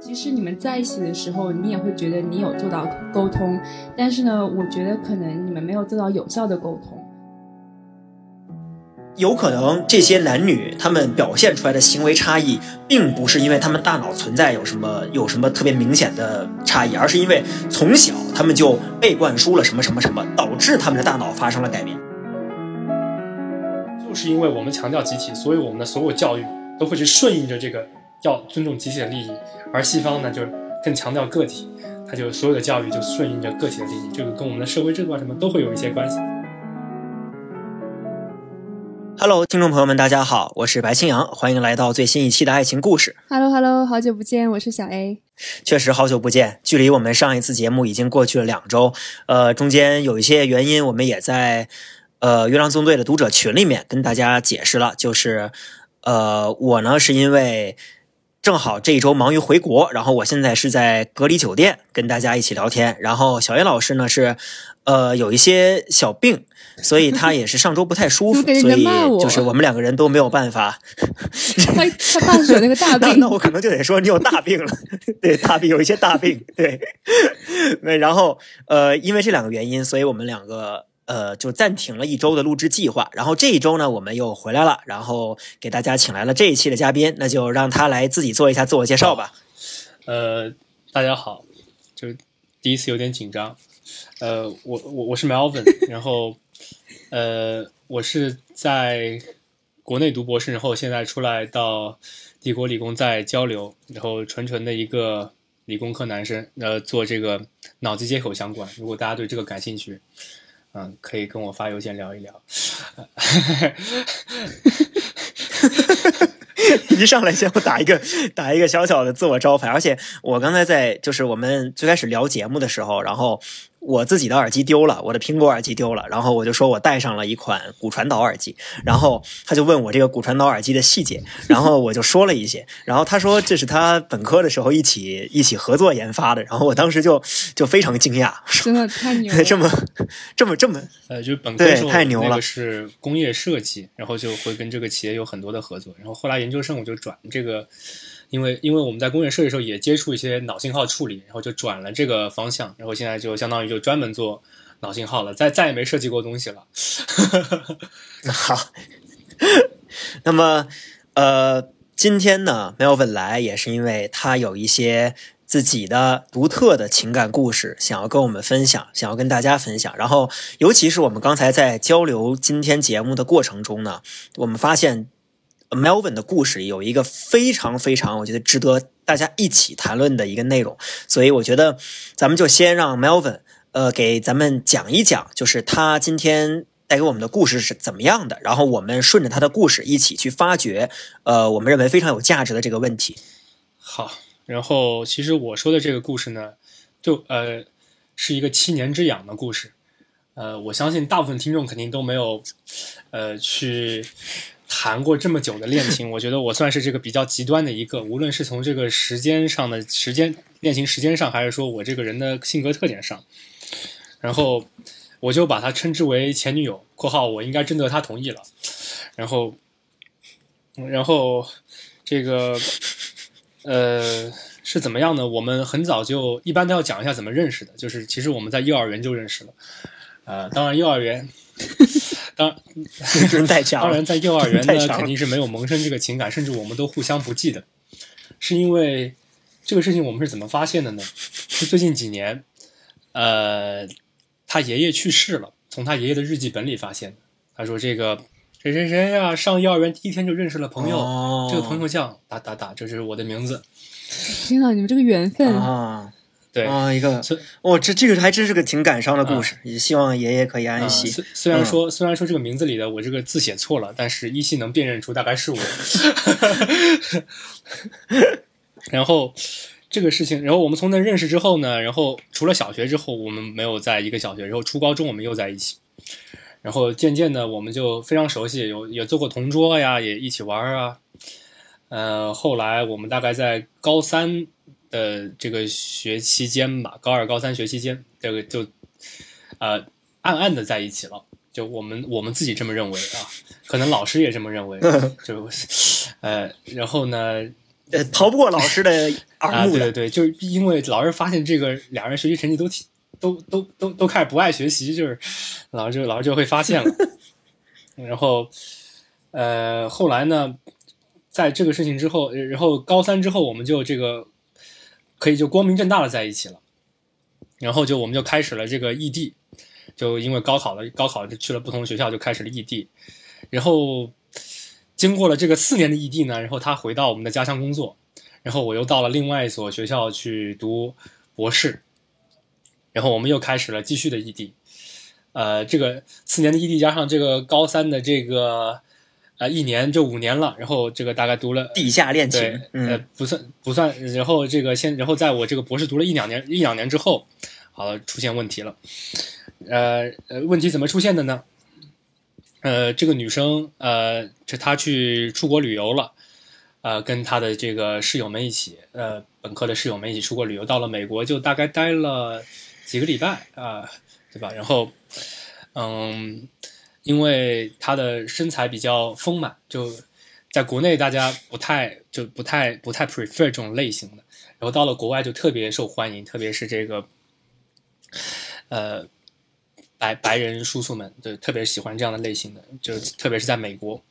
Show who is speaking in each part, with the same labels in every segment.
Speaker 1: 其实你们在一起的时候，你也会觉得你有做到沟通，但是呢，我觉得可能你们没有做到有效的沟通。
Speaker 2: 有可能这些男女他们表现出来的行为差异，并不是因为他们大脑存在有什么有什么特别明显的差异，而是因为从小他们就被灌输了什么什么什么，导致他们的大脑发生了改变。
Speaker 3: 就是因为我们强调集体，所以我们的所有教育都会去顺应着这个要尊重集体的利益，而西方呢就更强调个体，它就所有的教育就顺应着个体的利益，这个跟我们的社会制度啊什么都会有一些关系。
Speaker 2: Hello，听众朋友们，大家好，我是白青阳，欢迎来到最新一期的爱情故事。
Speaker 1: Hello，Hello，好久不见，我是小 A。
Speaker 2: 确实好久不见，距离我们上一次节目已经过去了两周，呃，中间有一些原因，我们也在呃月亮纵队的读者群里面跟大家解释了，就是呃我呢是因为正好这一周忙于回国，然后我现在是在隔离酒店跟大家一起聊天，然后小叶老师呢是呃有一些小病。所以他也是上周不太舒服，所以就是我们两个人都没有办法。
Speaker 1: 他他爸是有那个大病，
Speaker 2: 那我可能就得说你有大病了，对，大病有一些大病，对。然后呃，因为这两个原因，所以我们两个呃就暂停了一周的录制计划。然后这一周呢，我们又回来了，然后给大家请来了这一期的嘉宾，那就让他来自己做一下自我介绍吧。
Speaker 3: 呃，大家好，就第一次有点紧张。呃，我我我是 Melvin，然后。呃，我是在国内读博士，然后现在出来到帝国理工在交流，然后纯纯的一个理工科男生，呃，做这个脑机接口相关。如果大家对这个感兴趣，嗯，可以跟我发邮件聊一聊。
Speaker 2: 一上来先我打一个打一个小小的自我招牌，而且我刚才在就是我们最开始聊节目的时候，然后。我自己的耳机丢了，我的苹果耳机丢了，然后我就说我带上了一款骨传导耳机，然后他就问我这个骨传导耳机的细节，然后我就说了一些，然后他说这是他本科的时候一起一起合作研发的，然后我当时就就非常惊讶，
Speaker 1: 真的太牛了，
Speaker 2: 这么这么这么
Speaker 3: 呃，就本科时
Speaker 2: 候太牛了，
Speaker 3: 是工业设计，然后就会跟这个企业有很多的合作，然后后来研究生我就转这个。因为因为我们在工业设计的时候也接触一些脑信号处理，然后就转了这个方向，然后现在就相当于就专门做脑信号了，再再也没设计过东西了。
Speaker 2: 好，那么呃，今天呢，Melvin 来也是因为他有一些自己的独特的情感故事想要跟我们分享，想要跟大家分享。然后，尤其是我们刚才在交流今天节目的过程中呢，我们发现。Melvin 的故事有一个非常非常，我觉得值得大家一起谈论的一个内容，所以我觉得咱们就先让 Melvin 呃给咱们讲一讲，就是他今天带给我们的故事是怎么样的，然后我们顺着他的故事一起去发掘呃我们认为非常有价值的这个问题。
Speaker 3: 好，然后其实我说的这个故事呢，就呃是一个七年之痒的故事，呃我相信大部分听众肯定都没有呃去。谈过这么久的恋情，我觉得我算是这个比较极端的一个。无论是从这个时间上的时间恋情时间上，还是说我这个人的性格特点上，然后我就把她称之为前女友（括号我应该征得她同意了）。然后，然后这个呃是怎么样呢？我们很早就一般都要讲一下怎么认识的，就是其实我们在幼儿园就认识了。呃，当然幼儿园。当然当然，在幼儿园呢，肯定是没有萌生这个情感，甚至我们都互相不记得。是因为这个事情，我们是怎么发现的呢？是最近几年，呃，他爷爷去世了，从他爷爷的日记本里发现的。他说：“这个谁谁谁呀，上幼儿园第一天就认识了朋友，这个朋友叫打打打，这是我的名字。”
Speaker 1: 天啊，你们这个缘分
Speaker 2: 啊！
Speaker 3: 对
Speaker 2: 啊，一个哦，这这个还真是个挺感伤的故事，也希望爷爷可以安息。
Speaker 3: 虽虽然说虽然说这个名字里的我这个字写错了，但是依稀能辨认出大概是我。然后这个事情，然后我们从那认识之后呢，然后除了小学之后，我们没有在一个小学，然后初高中我们又在一起，然后渐渐的我们就非常熟悉，有也做过同桌呀，也一起玩啊。呃，后来我们大概在高三。的这个学期间吧，高二、高三学期间，这个就，呃，暗暗的在一起了。就我们我们自己这么认为啊，可能老师也这么认为。就，呃，然后呢，
Speaker 2: 呃逃不过老师的 耳
Speaker 3: 啊，
Speaker 2: 目的。
Speaker 3: 对对对，就是因为老师发现这个俩人学习成绩都挺都都都都开始不爱学习，就是老师就老师就会发现了。然后呃，后来呢，在这个事情之后，呃然后高三之后，我们就这个可以就光明正大的在一起了。然后就我们就开始了这个异地，就因为高考了，高考就去了不同学校，就开始了异地。然后经过了这个四年的异地呢，然后他回到我们的家乡工作，然后我又到了另外一所学校去读博士，然后我们又开始了继续的异地。呃，这个四年的异地加上这个高三的这个呃一年就五年了，然后这个大概读了
Speaker 2: 地下恋
Speaker 3: 对
Speaker 2: 情，，
Speaker 3: 呃
Speaker 2: 嗯，，
Speaker 3: 不算不算，然后这个先，然后在我这个博士读了一两年一两年之后，好了，出现问题了，呃呃，问题怎么出现的呢？呃，这个女生，呃，这她去出国旅游了，呃，跟她的这个室友们一起，呃，本科的室友们一起出国旅游，到了美国就大概待了几个礼拜啊、对吧？然后，嗯，因为她的身材比较丰满，就在国内大家不太就不太不太 prefer 这种类型的，然后到了国外就特别受欢迎，特别是这个，呃，白白人叔叔们就特别喜欢这样的类型的，就特别是在美国。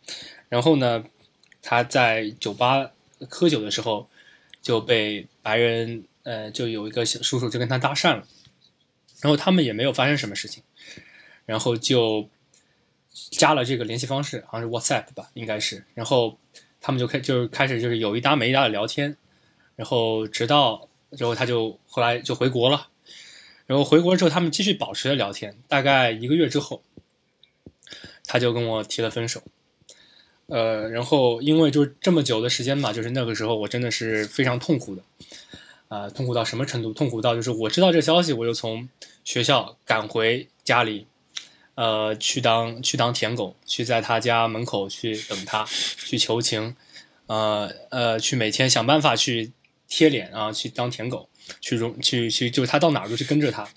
Speaker 3: 然后呢，他在酒吧喝酒的时候就被白人呃就有一个小叔叔就跟他搭讪了，然后他们也没有发生什么事情，然后就加了这个联系方式，好像是 WhatsApp 吧，应该是，然后他们就开就是开始就是有一搭没一搭的聊天，然后直到之后他就后来就回国了，然后回国之后他们继续保持着聊天，大概一个月之后，他就跟我提了分手。呃，然后因为就这么久的时间嘛，就是那个时候我真的是非常痛苦的，啊、痛苦到什么程度？痛苦到就是我知道这消息，我就从学校赶回家里，呃，去当去当舔狗，去在他家门口去等他，去求情，呃呃，去每天想办法去贴脸啊，去当舔狗，去容去去，就是他到哪儿都去跟着他，啊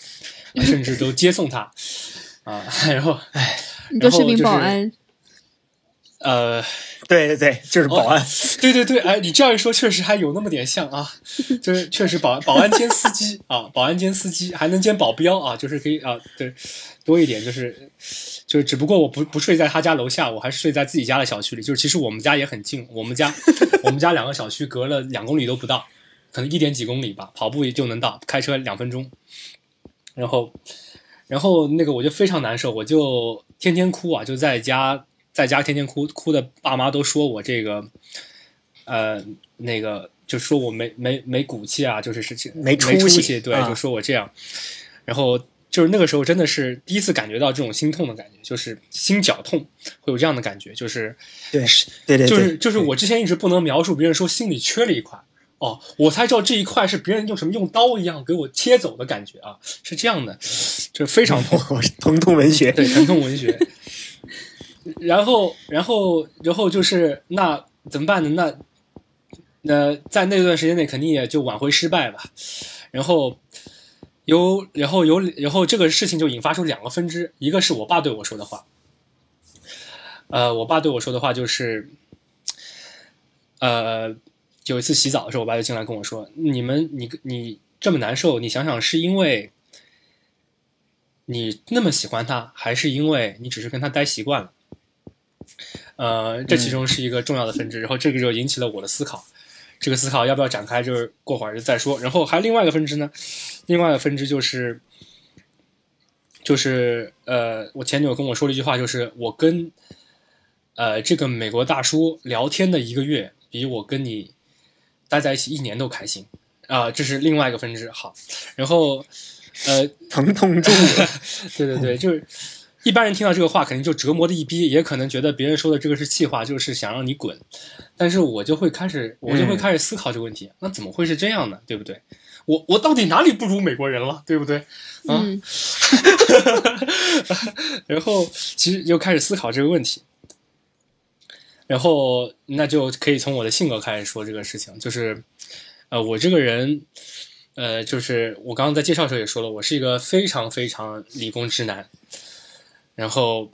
Speaker 3: 甚至都接送他，啊，然后
Speaker 1: 你就是名
Speaker 3: 然后就是
Speaker 1: 保安，
Speaker 3: 呃。
Speaker 2: 对对对，就是保安，
Speaker 3: 对对对，哎，你这样一说，确实还有那么点像啊，就是确实保保安兼司机 啊，保安兼司机还能兼保镖啊，就是可以啊，对，多一点就是就是，只不过我不不睡在他家楼下，我还是睡在自己家的小区里，就是其实我们家也很近，我们家 我们家两个小区隔了两公里都不到，可能一点几公里吧，跑步也就能到，开车两分钟，然后然后那个我就非常难受，我就天天哭啊，就在家在家天天哭，哭的爸妈都说我这个，呃，那个就说我没没没骨气啊，就是是
Speaker 2: 没出
Speaker 3: 出
Speaker 2: 息
Speaker 3: 对，
Speaker 2: 啊
Speaker 3: 就说我这样，然后就是那个时候真的是第一次感觉到这种心痛的感觉，就是心绞痛，会有这样的感觉，就是
Speaker 2: 对对对，
Speaker 3: 就是就是我之前一直不能描述，别人说心里缺了一块。哦，我才知道这一块是别人用什么用刀一样给我切走的感觉啊，是这样的，就是非常痛。
Speaker 2: 我是疼痛文学，
Speaker 3: 对，疼痛文学。然后，然后，然后就是那怎么办呢？那那在那段时间内肯定也就挽回失败吧。然后有，然后有，然后这个事情就引发出两个分支，一个是我爸对我说的话。呃，我爸对我说的话就是，呃，有一次洗澡的时候，我爸就进来跟我说：“你们，你你这么难受，你想想是因为。”你那么喜欢他，还是因为你只是跟他待习惯了？呃，这其中是一个重要的分支，然后这个就引起了我的思考。这个思考要不要展开，就是过会儿就再说。然后还另外一个分支呢，另外一个分支就是，就是呃，我前女友跟我说了一句话，就是我跟呃这个美国大叔聊天的一个月，比我跟你待在一起一年都开心啊、这是另外一个分支。好，然后呃，
Speaker 2: 疼痛中 我，
Speaker 3: 对对对，就是一般人听到这个话，肯定就折磨的一逼，也可能觉得别人说的这个是气话，就是想让你滚。但是我就会开始，我就会
Speaker 2: 嗯
Speaker 3: 开始思考这个问题，那怎么会是这样呢？对不对？我我到底哪里不如美国人了？对不对？啊，
Speaker 1: 嗯，
Speaker 3: 然后其实就开始思考这个问题，然后那就可以从我的性格开始说这个事情，就是呃，我这个人，呃，就是我刚刚在介绍的时候也说了，我是一个非常非常理工直男，然后，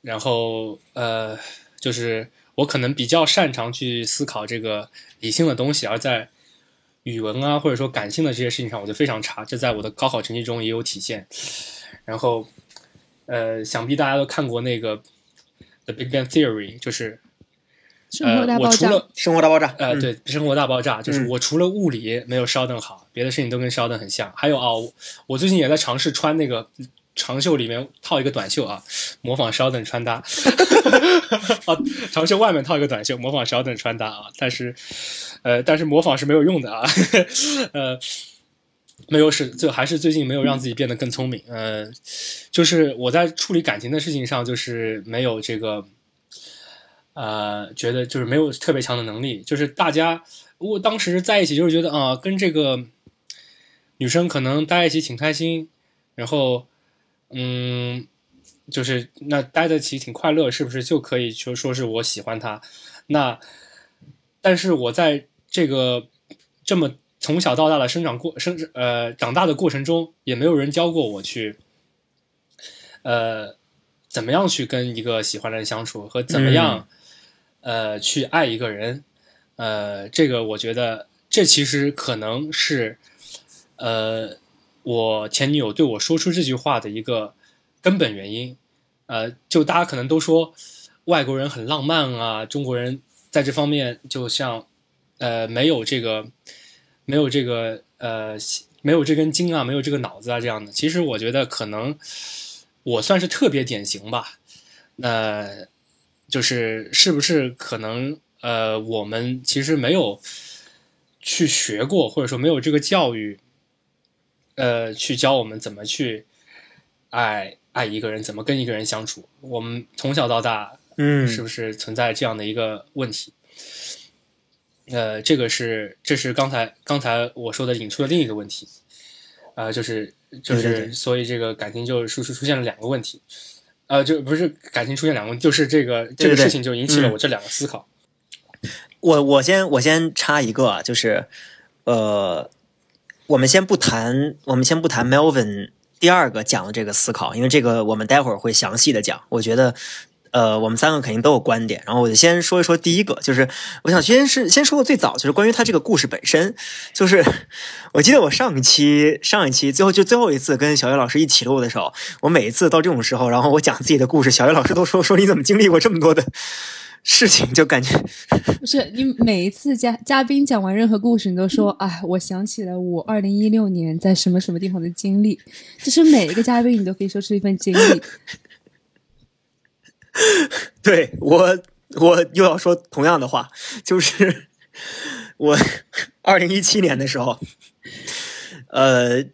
Speaker 3: 然后呃，就是我可能比较擅长去思考这个理性的东西，而在语文啊或者说感性的这些事情上，我就非常差，这在我的高考成绩中也有体现。然后，呃，想必大家都看过那个《The Big Bang Theory》，就是
Speaker 1: 生活
Speaker 3: 呃
Speaker 1: 大，爆炸。
Speaker 3: 我除了
Speaker 2: 生活大爆炸，
Speaker 3: 呃，
Speaker 2: 嗯，
Speaker 3: 对，《生活大爆炸》就是
Speaker 2: 嗯
Speaker 3: 我除了物理没有烧灯好，别的事情都跟烧灯很像。还有啊，我我最近也在尝试穿那个长袖里面套一个短袖啊，模仿烧灯穿搭。啊，长袖外面套一个短袖，模仿烧灯穿搭啊。但是，呃，但是模仿是没有用的啊。呃，没有使就还是最近没有让自己变得更聪明。呃，就是我在处理感情的事情上，就是没有这个。呃，觉得就是没有特别强的能力，就是大家我当时在一起就是觉得啊、跟这个女生可能待在一起挺开心，然后嗯，就是那待在一起挺快乐，是不是就可以就说是我喜欢他？那但是我在这个这么从小到大的生长过生呃长大的过程中，也没有人教过我去呃怎么样去跟一个喜欢的人相处，和怎么样、呃去爱一个人。呃，这个我觉得这其实可能是呃我前女友对我说出这句话的一个根本原因。呃，就大家可能都说外国人很浪漫啊，中国人在这方面就像呃没有这个没有这个呃没有这根筋啊，没有这个脑子啊这样的。其实我觉得可能我算是特别典型吧。那、就是是不是可能呃我们其实没有去学过，或者说没有这个教育，呃，去教我们怎么去爱爱一个人，怎么跟一个人相处。我们从小到大
Speaker 2: 嗯，
Speaker 3: 是不是存在这样的一个问题？呃，这个是这是刚才刚才我说的引出的另一个问题，呃，就是就是所以这个感情就出出出现了两个问题，呃，就不是感情出现两个问题，就是这个这个事情就引起了
Speaker 2: 嗯
Speaker 3: 我这两个思考。
Speaker 2: 我我先我先插一个啊，就是呃，我们先不谈，我们先不谈 Melvin 第二个讲的这个思考，因为这个我们待会儿会详细的讲。我觉得呃，我们三个肯定都有观点，然后我就先说一说第一个，就是我想先是先说个最早，就是关于他这个故事本身，就是 我记得我上一期上一期最后就最后一次跟小岳老师一起录的时候，我每一次到这种时候，然后我讲自己的故事，小岳老师都说说你怎么经历过这么多的事情，就感觉
Speaker 1: 不是你每一次嘉嘉宾讲完任何故事，你都说，哎，我想起了我二零一六年在什么什么地方的经历，就是每一个嘉宾你都可以说出一份经历。
Speaker 2: 对我，我又要说同样的话，就是 我二零一七年的时候，呃，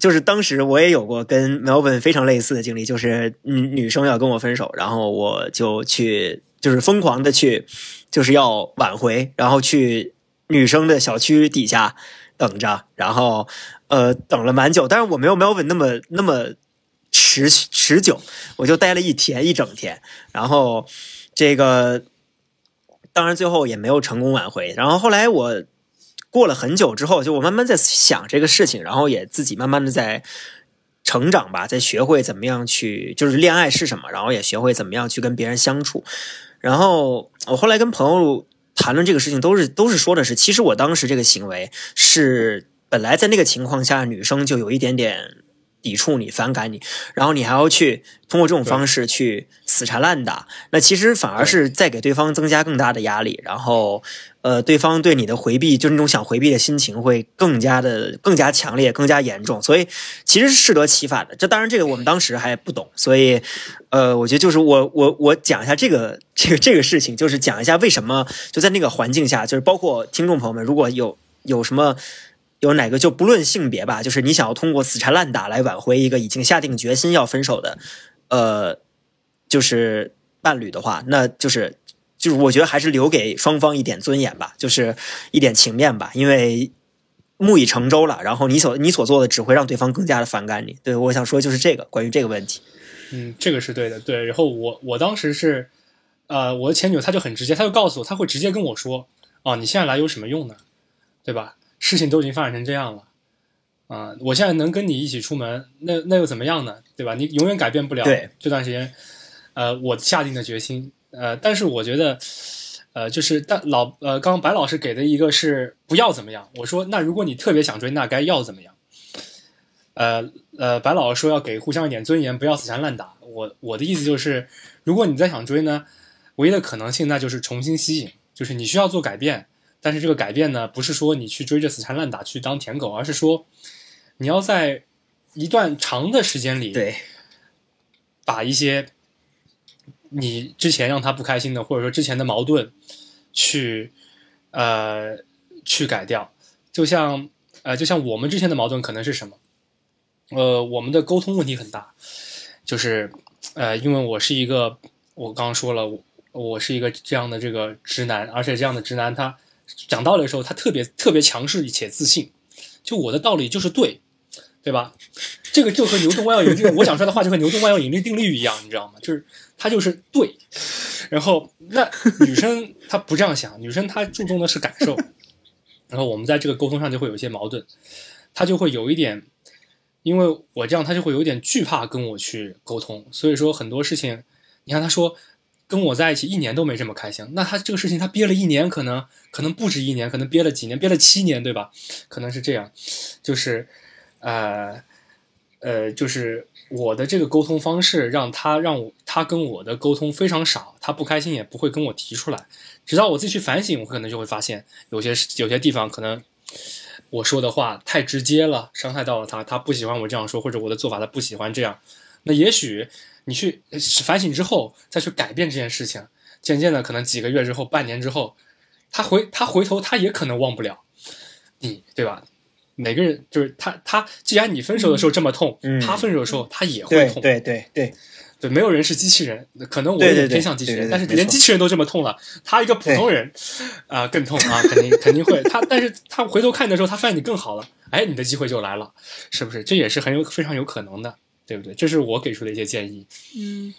Speaker 2: 就是当时我也有过跟 Melvin 非常类似的经历，就是女女生要跟我分手，然后我就去，就是疯狂的去，就是要挽回，然后去女生的小区底下等着，然后呃等了蛮久，但是我没有 Melvin 那么那么持持久，我就待了一天一整天。然后这个当然最后也没有成功挽回。然后后来我过了很久之后，就我慢慢在想这个事情，然后也自己慢慢的在成长吧，在学会怎么样去，就是恋爱是什么，然后也学会怎么样去跟别人相处。然后我后来跟朋友谈论这个事情，都是都是说的是，其实我当时这个行为是本来在那个情况下，女生就有一点点抵触你、反感你，然后你还要去通过这种方式去死缠烂打，那其实反而是在给对方增加更大的压力，然后呃，对方对你的回避，就是那种想回避的心情会更加的更加强烈、更加严重，所以其实是适得其反的。这当然，这个我们当时还不懂，所以呃，我觉得就是我我我讲一下这个这个这个事情，就是讲一下为什么就在那个环境下，就是包括听众朋友们，如果有有什么。有哪个就不论性别吧，就是你想要通过死缠烂打来挽回一个已经下定决心要分手的，呃，就是伴侣的话，那就是就是我觉得还是留给双方一点尊严吧，就是一点情面吧，因为木已成舟了，然后你所你所做的只会让对方更加的反感你。对我想说就是这个关于这个问题。
Speaker 3: 嗯，这个是对的，对。然后我我当时是，呃，我的前女友她就很直接，她就告诉我，她会直接跟我说，哦，你现在来有什么用呢？对吧？事情都已经发展成这样了，啊、我现在能跟你一起出门，那那又怎么样呢？对吧？你永远改变不了这段时间，呃，我下定的决心，呃，但是我觉得，呃，就是但老呃，刚刚白老师给的一个是不要怎么样，我说那如果你特别想追，那该要怎么样？呃呃，白老师说要给互相一点尊严，不要死缠烂打。我我的意思就是，如果你再想追呢，唯一的可能性那就是重新吸引，就是你需要做改变，但是这个改变呢，不是说你去追着死缠烂打去当舔狗，而是说你要在一段长的时间里，
Speaker 2: 对，
Speaker 3: 把一些你之前让他不开心的，或者说之前的矛盾，去呃去改掉。就像呃，就像我们之前的矛盾可能是什么？呃，我们的沟通问题很大，就是呃，因为我是一个，我刚刚说了，我我是一个这样的这个直男，而且这样的直男他讲道理的时候，他特别特别强势且自信，就我的道理就是对，对吧？这个就和牛顿万有引力，我讲出来的话就和牛顿万有引力定律一样，你知道吗？就是他就是对，然后那女生她不这样想，女生她注重的是感受，然后我们在这个沟通上就会有一些矛盾，她就会有一点，因为我这样，她就会有点惧怕跟我去沟通，所以说很多事情，你看她说跟我在一起一年都没这么开心，那他这个事情他憋了一年，可能可能不止一年，可能憋了几年，憋了七年，对吧？可能是这样，就是呃。呃，就是我的这个沟通方式，让他让我他跟我的沟通非常少，他不开心也不会跟我提出来，直到我自己去反省，我可能就会发现有些有些地方可能我说的话太直接了，伤害到了他，他不喜欢我这样说，或者我的做法他不喜欢这样，那也许你去反省之后再去改变这件事情，渐渐的可能几个月之后、半年之后，他回他回头他也可能忘不了你，对吧？每个人就是他，他既然你分手的时候这么痛，
Speaker 2: 嗯
Speaker 3: 他分手的时候他也会痛。
Speaker 2: 对对对，
Speaker 3: 对没有人是机器人，可能我有点
Speaker 2: 对对对
Speaker 3: 偏向机器人，但是连机器人都这么痛了，他一个普通人啊、更痛啊，肯定肯定会。他但是他回头看的时候，他发现你更好了，哎，你的机会就来了，是不是？这也是很有非常有可能的，对不对？这是我给出的一些建议。
Speaker 1: 嗯，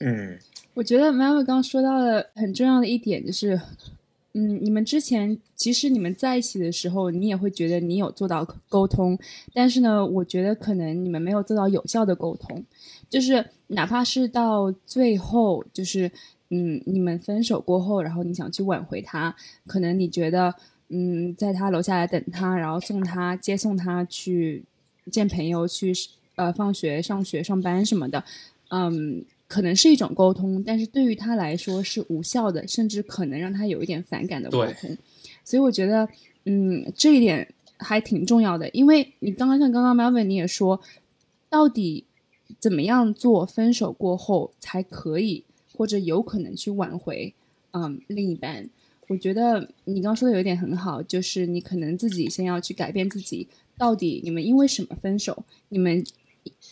Speaker 2: 嗯
Speaker 1: 我觉得妈妈刚刚说到了很重要的一点，就是，嗯，你们之前其实你们在一起的时候，你也会觉得你有做到沟通，但是呢，我觉得可能你们没有做到有效的沟通，就是哪怕是到最后，就是嗯，你们分手过后，然后你想去挽回他，可能你觉得嗯，在他楼下来等他，然后送他接送他去见朋友，去呃放学、上学、上班什么的，嗯。可能是一种沟通，但是对于他来说是无效的，甚至可能让他有一点反感的沟
Speaker 3: 对
Speaker 1: 通。所以我觉得，嗯，这一点还挺重要的，因为你刚刚像刚刚 Melvin 你也说，到底怎么样做分手过后才可以或者有可能去挽回，嗯，另一半。我觉得你刚刚说的有一点很好，就是你可能自己先要去改变自己，到底你们因为什么分手？你们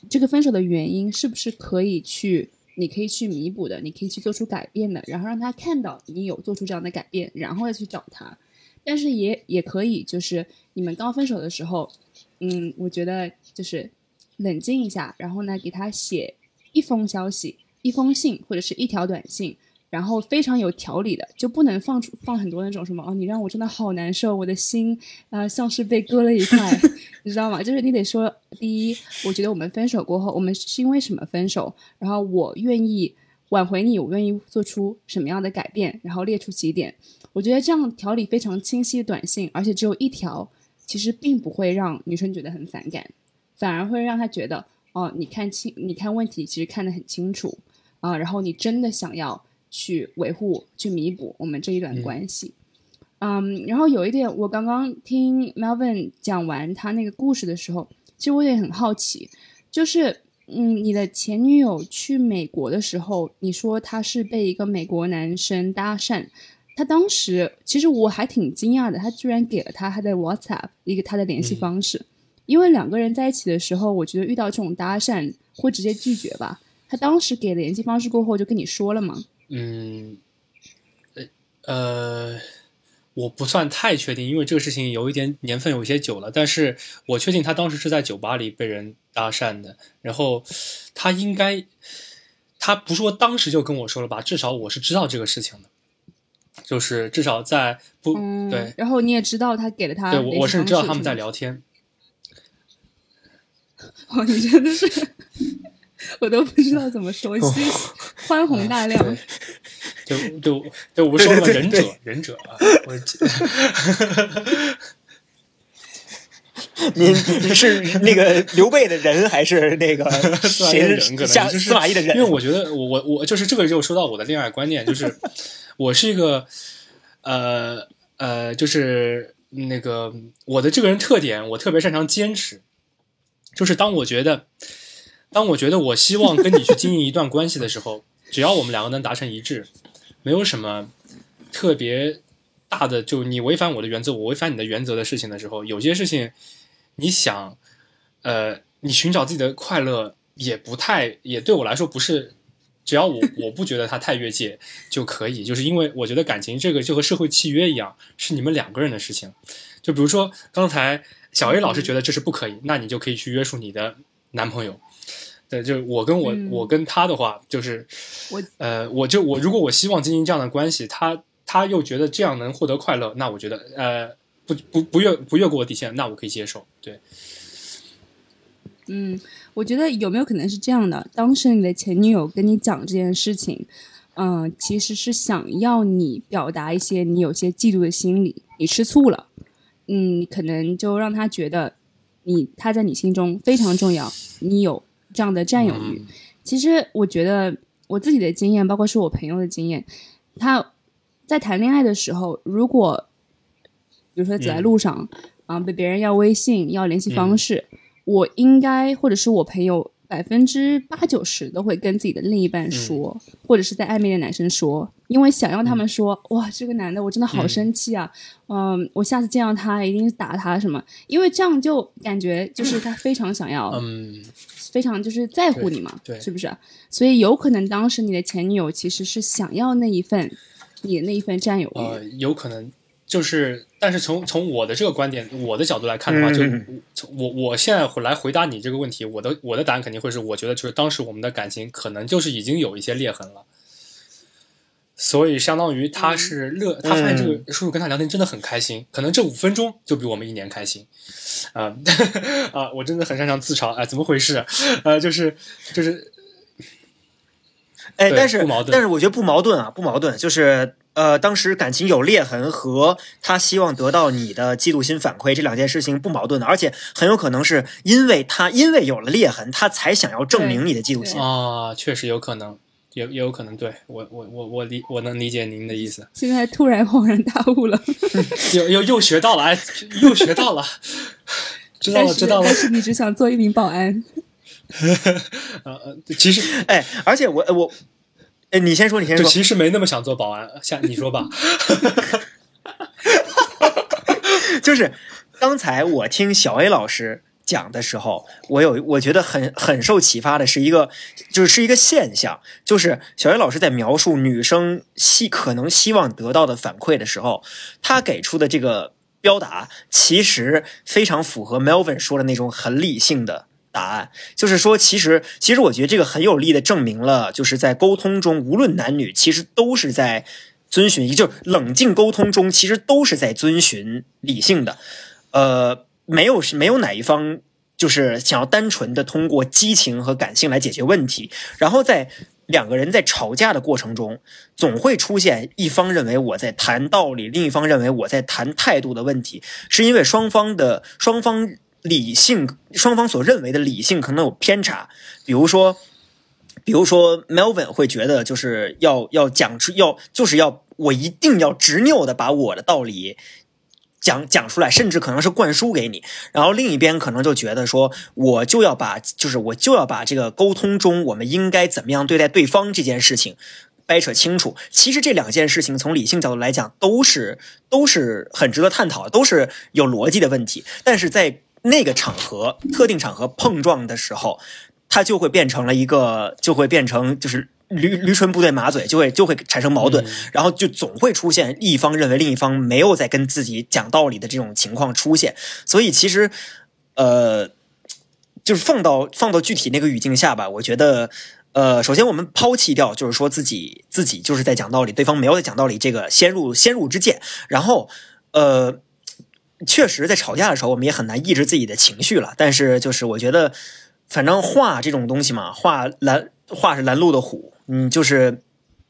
Speaker 1: 这个分手的原因是不是可以去？你可以去弥补的，你可以去做出改变的，然后让他看到你有做出这样的改变，然后再去找他。但是也也可以，就是你们刚分手的时候，嗯，我觉得就是冷静一下，然后呢，给他写一封消息、一封信或者是一条短信，然后非常有条理的，就不能放出放很多那种什么哦，你让我真的好难受，我的心啊、呃、像是被割了一块，你知道吗？就是你得说，第一，我觉得我们分手过后，我们是因为什么分手，然后我愿意挽回你，我愿意做出什么样的改变，然后列出几点。我觉得这样条理非常清晰的短信，而且只有一条，其实并不会让女生觉得很反感，反而会让她觉得哦，你看清，你看问题其实看得很清楚啊、然后你真的想要去维护、去弥补我们这一段关系。嗯然后有一点，我刚刚听 Melvin 讲完他那个故事的时候，其实我也很好奇，就是嗯，你的前女友去美国的时候，你说她是被一个美国男生搭讪，他当时其实我还挺惊讶的，他居然给了他他的 WhatsApp 一个他的联系方式，因为两个人在一起的时候，我觉得遇到这种搭讪会直接拒绝吧。他当时给了联系方式过后，就跟你说了吗？
Speaker 3: 嗯，呃呃，我不算太确定，因为这个事情有一点年份有些久了，但是我确定他当时是在酒吧里被人搭讪的，然后他应该，他不说当时就跟我说了吧，至少我是知道这个事情的，就是至少在不、
Speaker 1: 嗯，
Speaker 3: 对。
Speaker 1: 然后你也知道他给了他
Speaker 3: 对，我我甚至知道他们在聊天。
Speaker 1: 哦，你真的是，我都不知道怎么说，谢谢，宽宏大量。
Speaker 3: 就就就，我说了
Speaker 2: 对对对
Speaker 3: 忍者，忍者啊，我
Speaker 2: 您您是那个刘备的人，还是那个
Speaker 3: 司马懿的
Speaker 2: 谁
Speaker 3: 人可能
Speaker 2: 像
Speaker 3: 就是
Speaker 2: 司马懿的人？
Speaker 3: 因为我觉得我我我就是这个就说到我的恋爱观念，就是我是一个呃呃，就是那个我的这个人特点，我特别擅长坚持。就是当我觉得，当我觉得我希望跟你去经营一段关系的时候，只要我们两个能达成一致，没有什么特别大的，就你违反我的原则，我违反你的原则的事情的时候，有些事情你想，呃，你寻找自己的快乐也不太，也对我来说不是，只要我 我不觉得他太越界就可以，就是因为我觉得感情这个就和社会契约一样，是你们两个人的事情。就比如说刚才小 A 老师觉得这是不可以，那你就可以去约束你的男朋友。对，就是我跟我、
Speaker 1: 嗯
Speaker 3: 我跟他的话，就是
Speaker 1: 我
Speaker 3: 呃，我就我如果我希望经营这样的关系，他他又觉得这样能获得快乐，那我觉得呃不不不越不越过我底线，那我可以接受。对，
Speaker 1: 嗯，我觉得有没有可能是这样的？当时你的前女友跟你讲这件事情，嗯、其实是想要你表达一些你有些嫉妒的心理，你吃醋了，嗯，可能就让他觉得你他在你心中非常重要，你有这样的占有欲。
Speaker 3: 嗯。
Speaker 1: 其实我觉得我自己的经验，包括是我朋友的经验，他在谈恋爱的时候，如果比如说走在路上啊、被别人要微信、要联系方式，我应该或者是我朋友百分之八九十都会跟自己的另一半说，或者是在暧昧的男生说，因为想要他们说，哇，这个男的我真的好生气啊，嗯我下次见到他一定是打他什么，因为这样就感觉就是他非常想要。
Speaker 3: 嗯，
Speaker 1: 非常就是在乎你嘛，
Speaker 3: 对对
Speaker 1: 是不是？所以有可能当时你的前女友其实是想要那一份你的那一份占有欲，
Speaker 3: 呃，有可能就是，但是从从我的这个观点，我的角度来看的话，就我我现在来回答你这个问题，我的我的答案肯定会是，我觉得就是当时我们的感情可能就是已经有一些裂痕了。所以相当于他是乐，他发现这个叔叔跟他聊天真的很开心，可能这五分钟就比我们一年开心，啊、啊，我真的很擅长自嘲，哎、怎么回事？呃，就是就是
Speaker 2: 哎，但是
Speaker 3: 不矛盾
Speaker 2: 但是我觉得不矛盾啊，不矛盾，就是呃，当时感情有裂痕和他希望得到你的嫉妒心反馈这两件事情不矛盾的，而且很有可能是因为他因为有了裂痕，他才想要证明你的嫉妒心。
Speaker 3: 啊，确实有可能，也也有可能，对我我我我理我能理解您的意思。
Speaker 1: 现在突然恍然大悟了，
Speaker 3: 又又又学到了，哎，又学到了，知道了，知道了
Speaker 1: 但。是你只想做一名保安，
Speaker 3: 呃呃，其实
Speaker 2: 哎，而且我我，哎，你先说，你先说。
Speaker 3: 其实没那么想做保安，下你说吧。
Speaker 2: 就是刚才我听小 A 老师讲的时候，我有我觉得很很受启发的是一个，就是是一个现象，就是小 A 老师在描述女生希可能希望得到的反馈的时候，他给出的这个标答其实非常符合 Melvin 说的那种很理性的。答案就是说，其实其实我觉得这个很有力的证明了，就是在沟通中，无论男女，其实都是在遵循，就是冷静沟通中，其实都是在遵循理性的。呃，没有没有哪一方就是想要单纯的通过激情和感性来解决问题，然后在两个人在吵架的过程中，总会出现一方认为我在谈道理，另一方认为我在谈态度的问题，是因为双方的双方理性，双方所认为的理性可能有偏差，比如说。比如说，Melvin 会觉得就是要要讲出要就是要我一定要执拗的把我的道理讲讲出来，甚至可能是灌输给你。然后另一边可能就觉得说，我就要把就是我就要把这个沟通中我们应该怎么样对待对方这件事情掰扯清楚。其实这两件事情从理性角度来讲都是都是很值得探讨，都是有逻辑的问题。但是在那个场合、特定场合碰撞的时候，它就会变成了一个，就会变成就是驴驴唇不对马嘴，就会就会产生矛盾，然后就总会出现一方认为另一方没有在跟自己讲道理的这种情况出现。所以其实，呃，就是放到放到具体那个语境下吧，我觉得。呃，首先我们抛弃掉，就是说自己自己就是在讲道理，对方没有在讲道理这个先入先入之见。然后，呃，确实在吵架的时候，我们也很难抑制自己的情绪了。但是，就是我觉得，反正话这种东西嘛，话拦话是拦路的虎，嗯，就是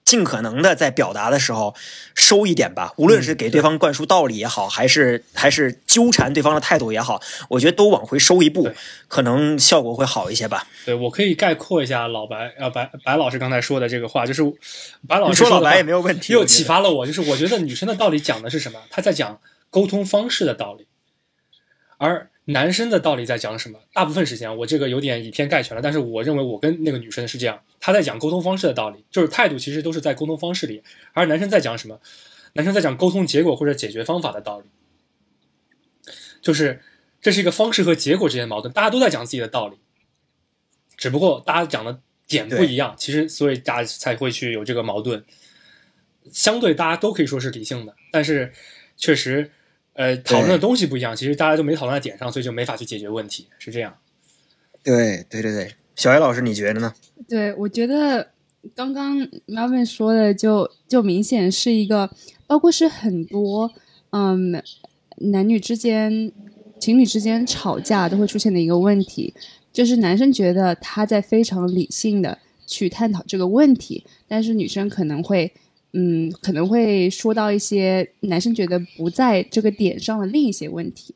Speaker 2: 尽可能的在表达的时候收一点吧，无论是给对方灌输道理也好，还是还是纠缠对方的态度也好，我觉得都往回收一步，可能效果会好一些吧。
Speaker 3: 对我可以概括一下老白呃白白老师刚才说的这个话，就是白老师
Speaker 2: 说老白也没有问题，
Speaker 3: 又启发了我，就是我觉得女生的道理讲的是什么？她在讲沟通方式的道理，而男生的道理在讲什么？大部分时间我这个有点以偏概全了，但是我认为我跟那个女生是这样，她在讲沟通方式的道理，就是态度其实都是在沟通方式里，而男生在讲什么？男生在讲沟通结果或者解决方法的道理，就是这是一个方式和结果之间的矛盾，大家都在讲自己的道理，只不过大家讲的点不一样，其实所以大家才会去有这个矛盾。相对大家都可以说是理性的，但是确实，呃，讨论的东西不一样，其实大家都没讨论在点上，所以就没法去解决问题，是这样。
Speaker 2: 对对对对，小艾老师你觉得呢？
Speaker 1: 对，我觉得刚刚 Marvin 说的就就明显是一个，包括是很多嗯男女之间、情侣之间吵架都会出现的一个问题，就是男生觉得他在非常理性的去探讨这个问题，但是女生可能会。嗯，可能会说到一些男生觉得不在这个点上的另一些问题，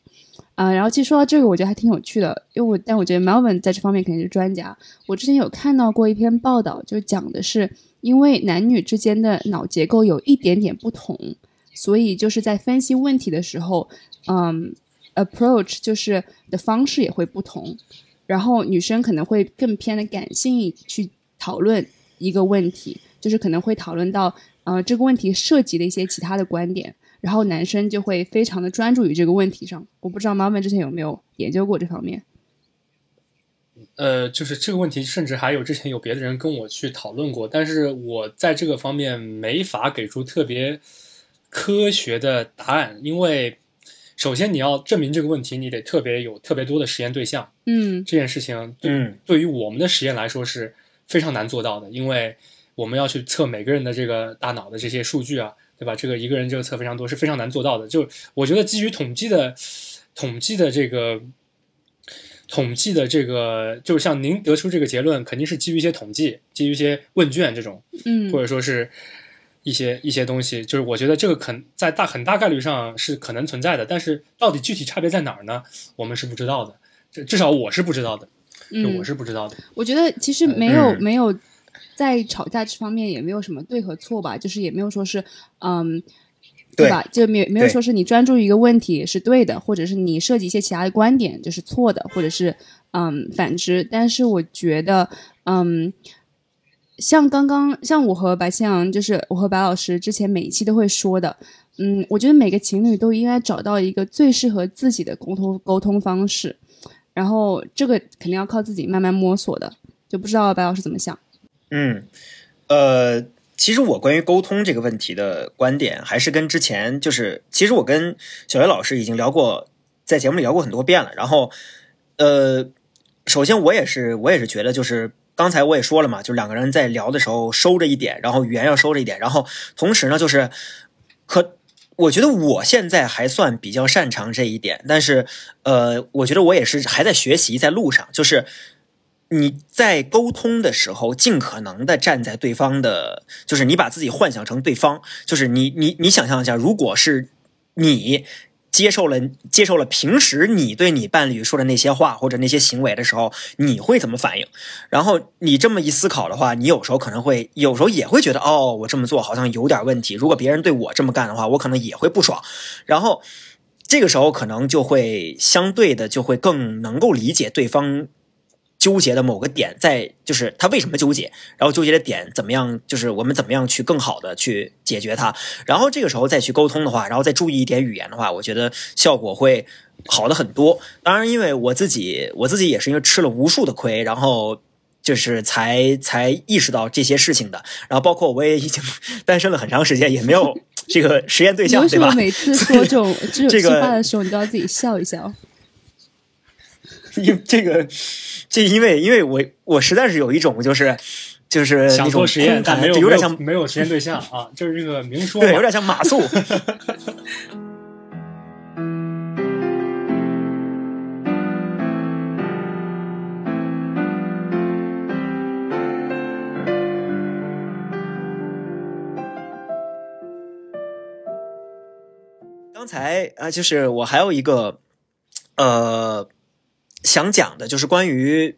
Speaker 1: 啊、然后其实说到这个，我觉得还挺有趣的，因为我但我觉得 Melvin 在这方面肯定是专家。我之前有看到过一篇报道，就讲的是因为男女之间的脑结构有一点点不同，所以就是在分析问题的时候，嗯，approach 就是的方式也会不同。然后女生可能会更偏的感性去讨论一个问题，就是可能会讨论到呃这个问题涉及的一些其他的观点，然后男生就会非常的专注于这个问题上。我不知道妈妈之前有没有研究过这方面。
Speaker 3: 呃，就是这个问题，甚至还有之前有别的人跟我去讨论过，但是我在这个方面没法给出特别科学的答案，因为首先你要证明这个问题，你得特别有特别多的实验对象，
Speaker 1: 嗯
Speaker 3: 这件事情对、
Speaker 2: 嗯
Speaker 3: 对于我们的实验来说是非常难做到的，因为我们要去测每个人的这个大脑的这些数据啊，对吧？这个一个人这个测非常多，是非常难做到的。就我觉得基于统计的统计的这个统计的这个，就像您得出这个结论，肯定是基于一些统计，基于一些问卷这种，
Speaker 1: 嗯
Speaker 3: 或者说是一些一些东西，就是我觉得这个肯在大很大概率上是可能存在的，但是到底具体差别在哪儿呢？我们是不知道的，至至少我是不知道的，
Speaker 1: 嗯
Speaker 3: 我是不知道的。
Speaker 1: 我觉得其实没有、
Speaker 2: 嗯
Speaker 1: 没有在吵架这方面也没有什么对和错吧，就是也没有说是嗯。对
Speaker 2: 对
Speaker 1: 吧？就没有没有说是你专注于一个问题是对的，或者是你涉及一些其他的观点就是错的，或者是嗯反之。但是我觉得，嗯，像刚刚像我和白千阳，就是我和白老师之前每一期都会说的，嗯，我觉得每个情侣都应该找到一个最适合自己的沟通沟通方式，然后这个肯定要靠自己慢慢摸索的。就不知道白老师怎么想？
Speaker 2: 嗯，呃，其实我关于沟通这个问题的观点，还是跟之前就是，其实我跟小学老师已经聊过，在节目里聊过很多遍了。然后，呃，首先我也是，我也是觉得，就是刚才我也说了嘛，就两个人在聊的时候收着一点，然后语言要收着一点，然后同时呢，就是可。我觉得我现在还算比较擅长这一点，但是，呃，我觉得我也是还在学习，在路上。就是你在沟通的时候，尽可能的站在对方的，就是你把自己幻想成对方，就是你你你想象一下，如果是你接受了接受了平时你对你伴侣说的那些话或者那些行为的时候，你会怎么反应？然后你这么一思考的话，你有时候可能会，有时候也会觉得，哦，我这么做好像有点问题。如果别人对我这么干的话，我可能也会不爽。然后这个时候可能就会相对的就会更能够理解对方纠结的某个点在，就是他为什么纠结，然后纠结的点怎么样，就是我们怎么样去更好的去解决它。然后这个时候再去沟通的话，然后再注意一点语言的话，我觉得效果会好的很多。当然，因为我自己我自己也是因为吃了无数的亏，然后。就是才才意识到这些事情的，然后包括我也已经单身了很长时间，也没有这个实验对象，对吧？
Speaker 1: 每次说这种这种
Speaker 2: 这个
Speaker 1: 话的时候，你都要自己笑一笑？
Speaker 2: 因这个这因为因为我我实在是有一种就是就是
Speaker 3: 想做实验但没有
Speaker 2: 有点像
Speaker 3: 没有实验对象啊就是这个明说
Speaker 2: 对有点像马谡。刚才啊就是我还有一个呃想讲的，就是关于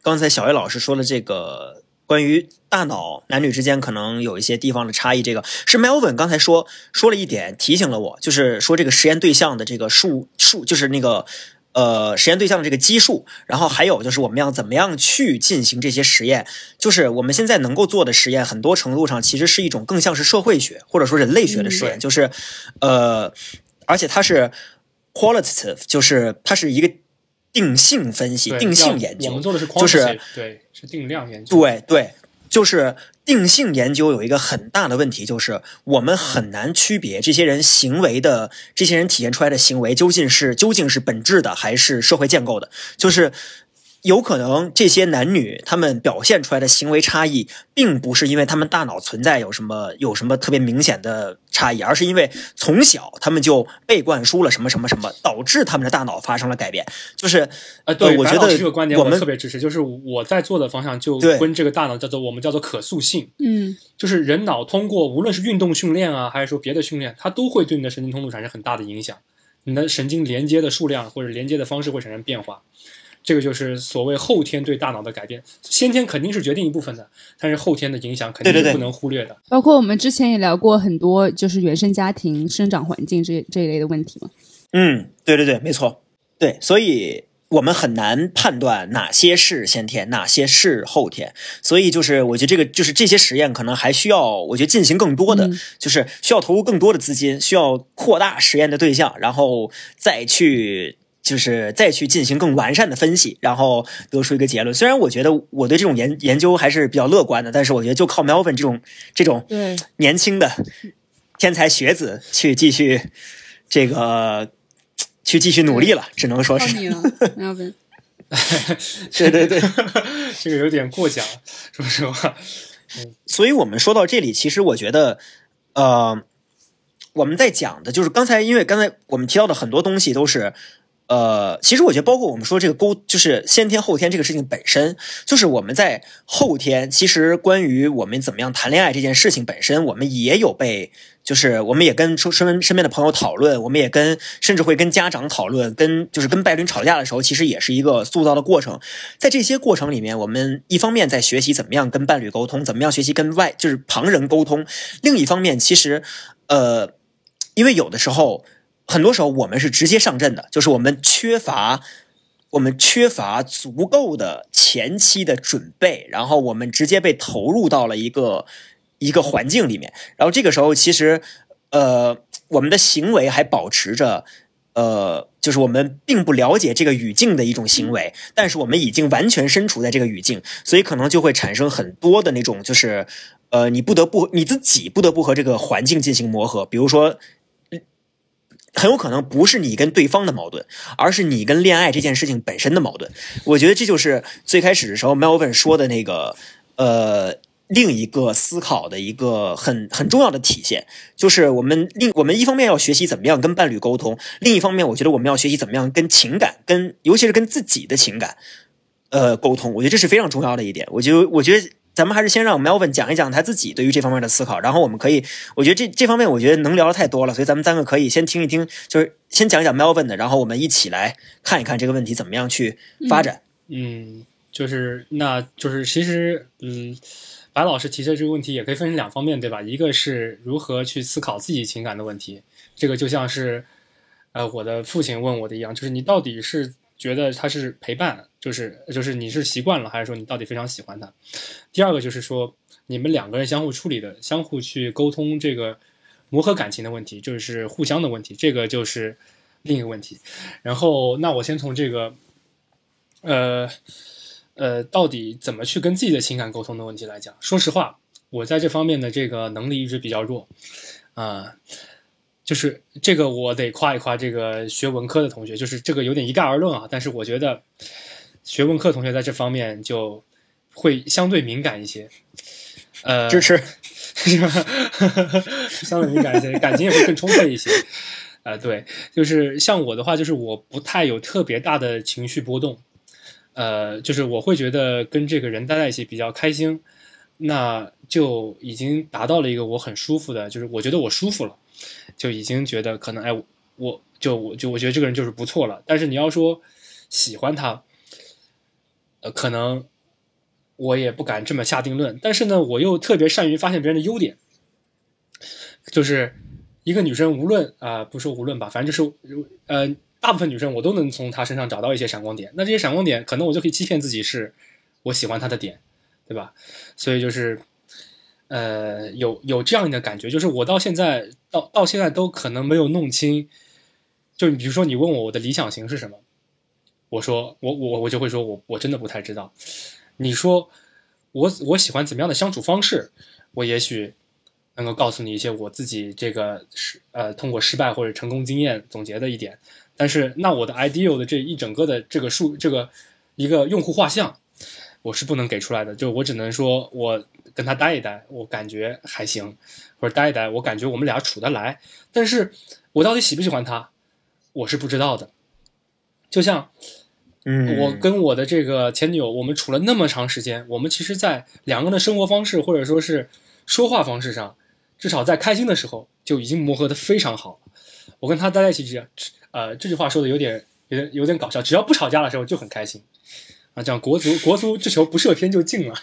Speaker 2: 刚才小叶老师说的这个关于大脑男女之间可能有一些地方的差异，这个是 Melvin 刚才说说了一点，提醒了我，就是说这个实验对象的这个数数，就是那个。呃，实验对象的这个基数，然后还有就是我们要怎么样去进行这些实验？就是我们现在能够做的实验，很多程度上其实是一种更像是社会学或者说人类学的实验，就是呃，而且它是 qualitative，就是它是一个定性分析、定性研究。
Speaker 3: 我们做的是
Speaker 2: 就是
Speaker 3: 对，是定量研究。
Speaker 2: 对对，就是。定性研究有一个很大的问题，就是我们很难区别这些人行为的、这些人体现出来的行为究竟是究竟是本质的还是社会建构的，就是。有可能这些男女他们表现出来的行为差异，并不是因为他们大脑存在有什么有什么特别明显的差异，而是因为从小他们就被灌输了什么什么什么，导致他们的大脑发生了改变。就是
Speaker 3: 呃，对，
Speaker 2: 我觉得
Speaker 3: 这个观点
Speaker 2: 我们
Speaker 3: 特别支持。就是我在做的方向就跟这个大脑叫做我们叫做可塑性。
Speaker 1: 嗯，
Speaker 3: 就是人脑通过无论是运动训练啊，还是说别的训练，它都会对你的神经通路产生很大的影响。你的神经连接的数量或者连接的方式会产生变化。这个就是所谓后天对大脑的改变，先天肯定是决定一部分的，但是后天的影响肯定是不能忽略的。
Speaker 1: 包括我们之前也聊过很多，就是原生家庭、生长环境这这一类的问题嘛。
Speaker 2: 嗯，对对对，没错，对，所以我们很难判断哪些是先天，哪些是后天。所以就是我觉得这个就是这些实验可能还需要，我觉得进行更多的，就是需要投入更多的资金，需要扩大实验的对象，然后再去。就是再去进行更完善的分析，然后得出一个结论。虽然我觉得我对这种研研究还是比较乐观的，但是我觉得就靠 Melvin 这种这种年轻的天才学子去继续这个去继续努力了，只能说是
Speaker 1: Melvin。
Speaker 2: 对 对对，
Speaker 3: 这个有点过奖，说实话。
Speaker 2: 所以我们说到这里，其实我觉得，呃，我们在讲的就是刚才，因为刚才我们提到的很多东西都是。呃，其实我觉得，包括我们说这个沟，就是先天后天这个事情本身，就是我们在后天，其实关于我们怎么样谈恋爱这件事情本身，我们也有被，就是我们也跟身身身边的朋友讨论，我们也跟甚至会跟家长讨论，跟就是跟伴侣吵架的时候，其实也是一个塑造的过程。在这些过程里面，我们一方面在学习怎么样跟伴侣沟通，怎么样学习跟外就是旁人沟通，另一方面，其实呃，因为有的时候。很多时候我们是直接上阵的，就是我们缺乏我们缺乏足够的前期的准备，然后我们直接被投入到了一个一个环境里面，然后这个时候其实呃我们的行为还保持着呃就是我们并不了解这个语境的一种行为，但是我们已经完全身处在这个语境，所以可能就会产生很多的那种就是呃你不得不你自己不得不和这个环境进行磨合，比如说。很有可能不是你跟对方的矛盾，而是你跟恋爱这件事情本身的矛盾。我觉得这就是最开始的时候 Melvin 说的那个，呃，另一个思考的一个很很重要的体现，就是我们另我们一方面要学习怎么样跟伴侣沟通，另一方面我觉得我们要学习怎么样跟情感，跟尤其是跟自己的情感，呃，沟通。我觉得这是非常重要的一点。我觉得我觉得。咱们还是先让 Melvin 讲一讲他自己对于这方面的思考，然后我们可以，我觉得这这方面我觉得能聊的太多了，所以咱们三个可以先听一听，就是先讲一讲 Melvin 的，然后我们一起来看一看这个问题怎么样去发展。
Speaker 3: 嗯，就是那就是其实，嗯，白老师提的这个问题也可以分成两方面，对吧？一个是如何去思考自己情感的问题，这个就像是，呃，我的父亲问我的一样，就是你到底是。觉得他是陪伴，就是就是你是习惯了，还是说你到底非常喜欢他？第二个就是说，你们两个人相互处理的、相互去沟通这个磨合感情的问题，就是互相的问题，这个就是另一个问题。然后，那我先从这个，呃呃，到底怎么去跟自己的情感沟通的问题来讲。说实话，我在这方面的这个能力一直比较弱，啊。就是这个，我得夸一夸这个学文科的同学。就是这个有点一概而论啊，但是我觉得学文科同学在这方面就会相对敏感一些。呃，
Speaker 2: 支持，
Speaker 3: 是吧？相对敏感一些，感情也会更充沛一些。呃，对，就是像我的话，就是我不太有特别大的情绪波动。呃，就是我会觉得跟这个人待在一起比较开心，那就已经达到了一个我很舒服的，就是我觉得我舒服了。就已经觉得可能哎，我就我就我觉得这个人就是不错了。但是你要说喜欢他，呃，可能我也不敢这么下定论。但是呢，我又特别善于发现别人的优点，就是一个女生无论啊、不说无论吧，反正就是呃，大部分女生我都能从她身上找到一些闪光点。那这些闪光点，可能我就可以欺骗自己是我喜欢她的点，对吧？所以就是。呃，有有这样的感觉，就是我到现在到到现在都可能没有弄清，就比如说你问我我的理想型是什么，我说我我我就会说我我真的不太知道。你说我我喜欢怎么样的相处方式，我也许能够告诉你一些我自己这个是呃通过失败或者成功经验总结的一点，但是那我的 ideal 的这一整个的这个数这个一个用户画像，我是不能给出来的，就我只能说我。跟他待一待，我感觉还行，或者待一待，我感觉我们俩处得来。但是我到底喜不喜欢他，我是不知道的。就像，
Speaker 2: 嗯，
Speaker 3: 我跟我的这个前女友，我们处了那么长时间，我们其实，在两个人的生活方式或者说是说话方式上，至少在开心的时候就已经磨合的非常好。我跟他待在一起，这呃这句话说的有点有点有点搞笑，只要不吵架的时候就很开心。啊，讲国足，国足这球不射偏就进了，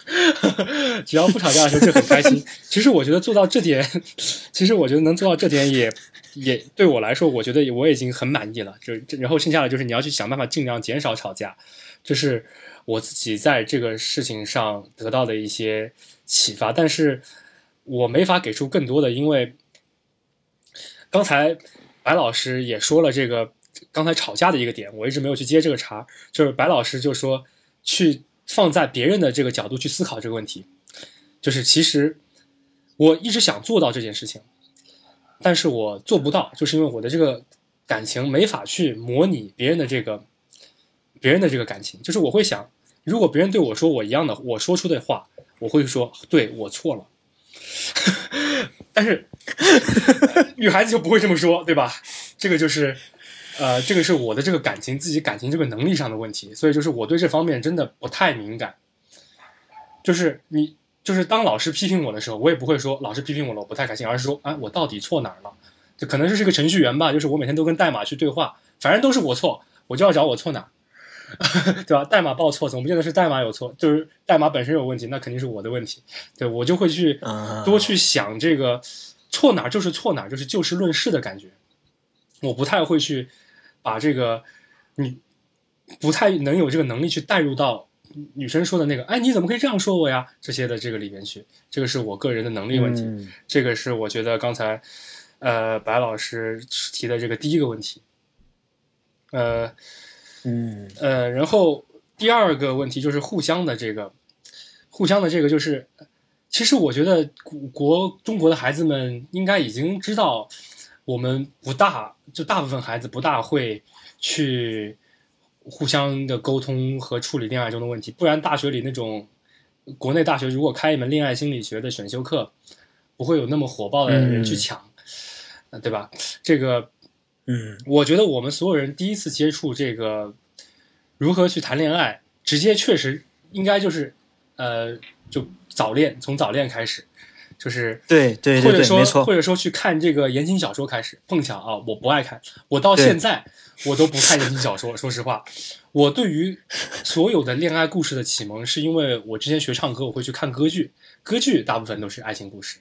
Speaker 3: 只要不吵架的时候就很开心。其实我觉得做到这点，其实我觉得能做到这点也也对我来说，我觉得我已经很满意了。就然后剩下的就是你要去想办法尽量减少吵架，这是我自己在这个事情上得到的一些启发。但是我没法给出更多的，因为刚才白老师也说了这个刚才吵架的一个点，我一直没有去接这个茬，就是白老师就说。去放在别人的这个角度去思考这个问题，就是其实我一直想做到这件事情，但是我做不到，就是因为我的这个感情没法去模拟别人的这个别人的这个感情。就是我会想，如果别人对我说我一样的，我说出的话，我会说对我错了。但是 女孩子就不会这么说，对吧？这个就是。呃，这个是我的这个感情，自己感情这个能力上的问题，所以就是我对这方面真的不太敏感。就是你，就是当老师批评我的时候，我也不会说老师批评我了，我不太开心，而是说，哎，我到底错哪儿了？就可能是这个程序员吧，就是我每天都跟代码去对话，反正都是我错，我就要找我错哪儿，对吧？代码报错，总不见得是代码有错，就是代码本身有问题，那肯定是我的问题。对我就会去多去想这个错哪儿就是错哪儿，就是就事论事的感觉，我不太会去。把这个，你不太能有这个能力去带入到女生说的那个，哎，你怎么可以这样说我呀？这些的这个里面去，这个是我个人的能力问题。这个是我觉得刚才，呃，白老师提的这个第一个问题。呃，
Speaker 2: 嗯，
Speaker 3: 呃，然后第二个问题就是互相的这个，互相的这个就是，其实我觉得国中国的孩子们应该已经知道。我们不大，就大部分孩子不大会去互相的沟通和处理恋爱中的问题，不然大学里那种国内大学如果开一门恋爱心理学的选修课，不会有那么火爆的人去抢，对吧？这个，
Speaker 2: 嗯，
Speaker 3: 我觉得我们所有人第一次接触这个如何去谈恋爱，直接确实应该就是，呃，就早恋，从早恋开始。就是
Speaker 2: 对对
Speaker 3: 对，或者
Speaker 2: 说
Speaker 3: 或者说去看这个言情小说开始，碰巧啊，我不爱看，我到现在我都不看言情小说。说实话，我对于所有的恋爱故事的启蒙，是因为我之前学唱歌，我会去看歌剧，歌剧大部分都是爱情故事，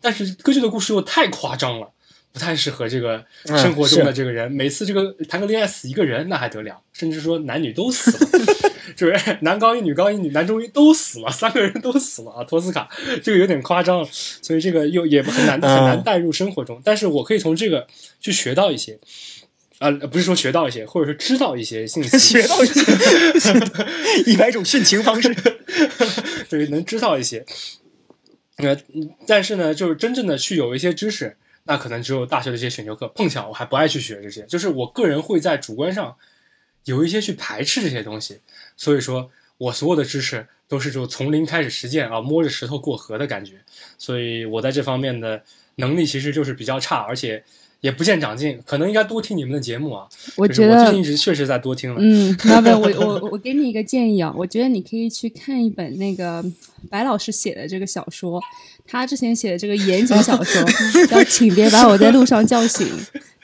Speaker 3: 但是歌剧的故事又太夸张了。不太适合这个生活中的这个人，每次这个谈个恋爱死一个人那还得了，甚至说男女都死了，就是 男高音女高音女男中音都死了，三个人都死了啊！托斯卡这个有点夸张，所以这个又也很难很难带入生活中。但是我可以从这个去学到一些，啊，不是说学到一些，或者说知道一些信息，
Speaker 2: 学到一些 一百种殉情方式，
Speaker 3: 对，能知道一些。呃但是呢，就是真正的去有一些知识。那可能只有大学的一些选修课，碰巧我还不爱去学这些，就是我个人会在主观上有一些去排斥这些东西，所以说我所有的知识都是就从零开始实践啊，摸着石头过河的感觉，所以我在这方面的能力其实就是比较差，而且。也不见长进，可能应该多听你们的节目啊。
Speaker 1: 我觉得
Speaker 3: 我最近一直确实在多听了。
Speaker 1: 嗯，老板，我我我给你一个建议啊，我觉得你可以去看一本那个白老师写的这个小说，他之前写的这个言情小说叫《请别把我在路上叫醒》，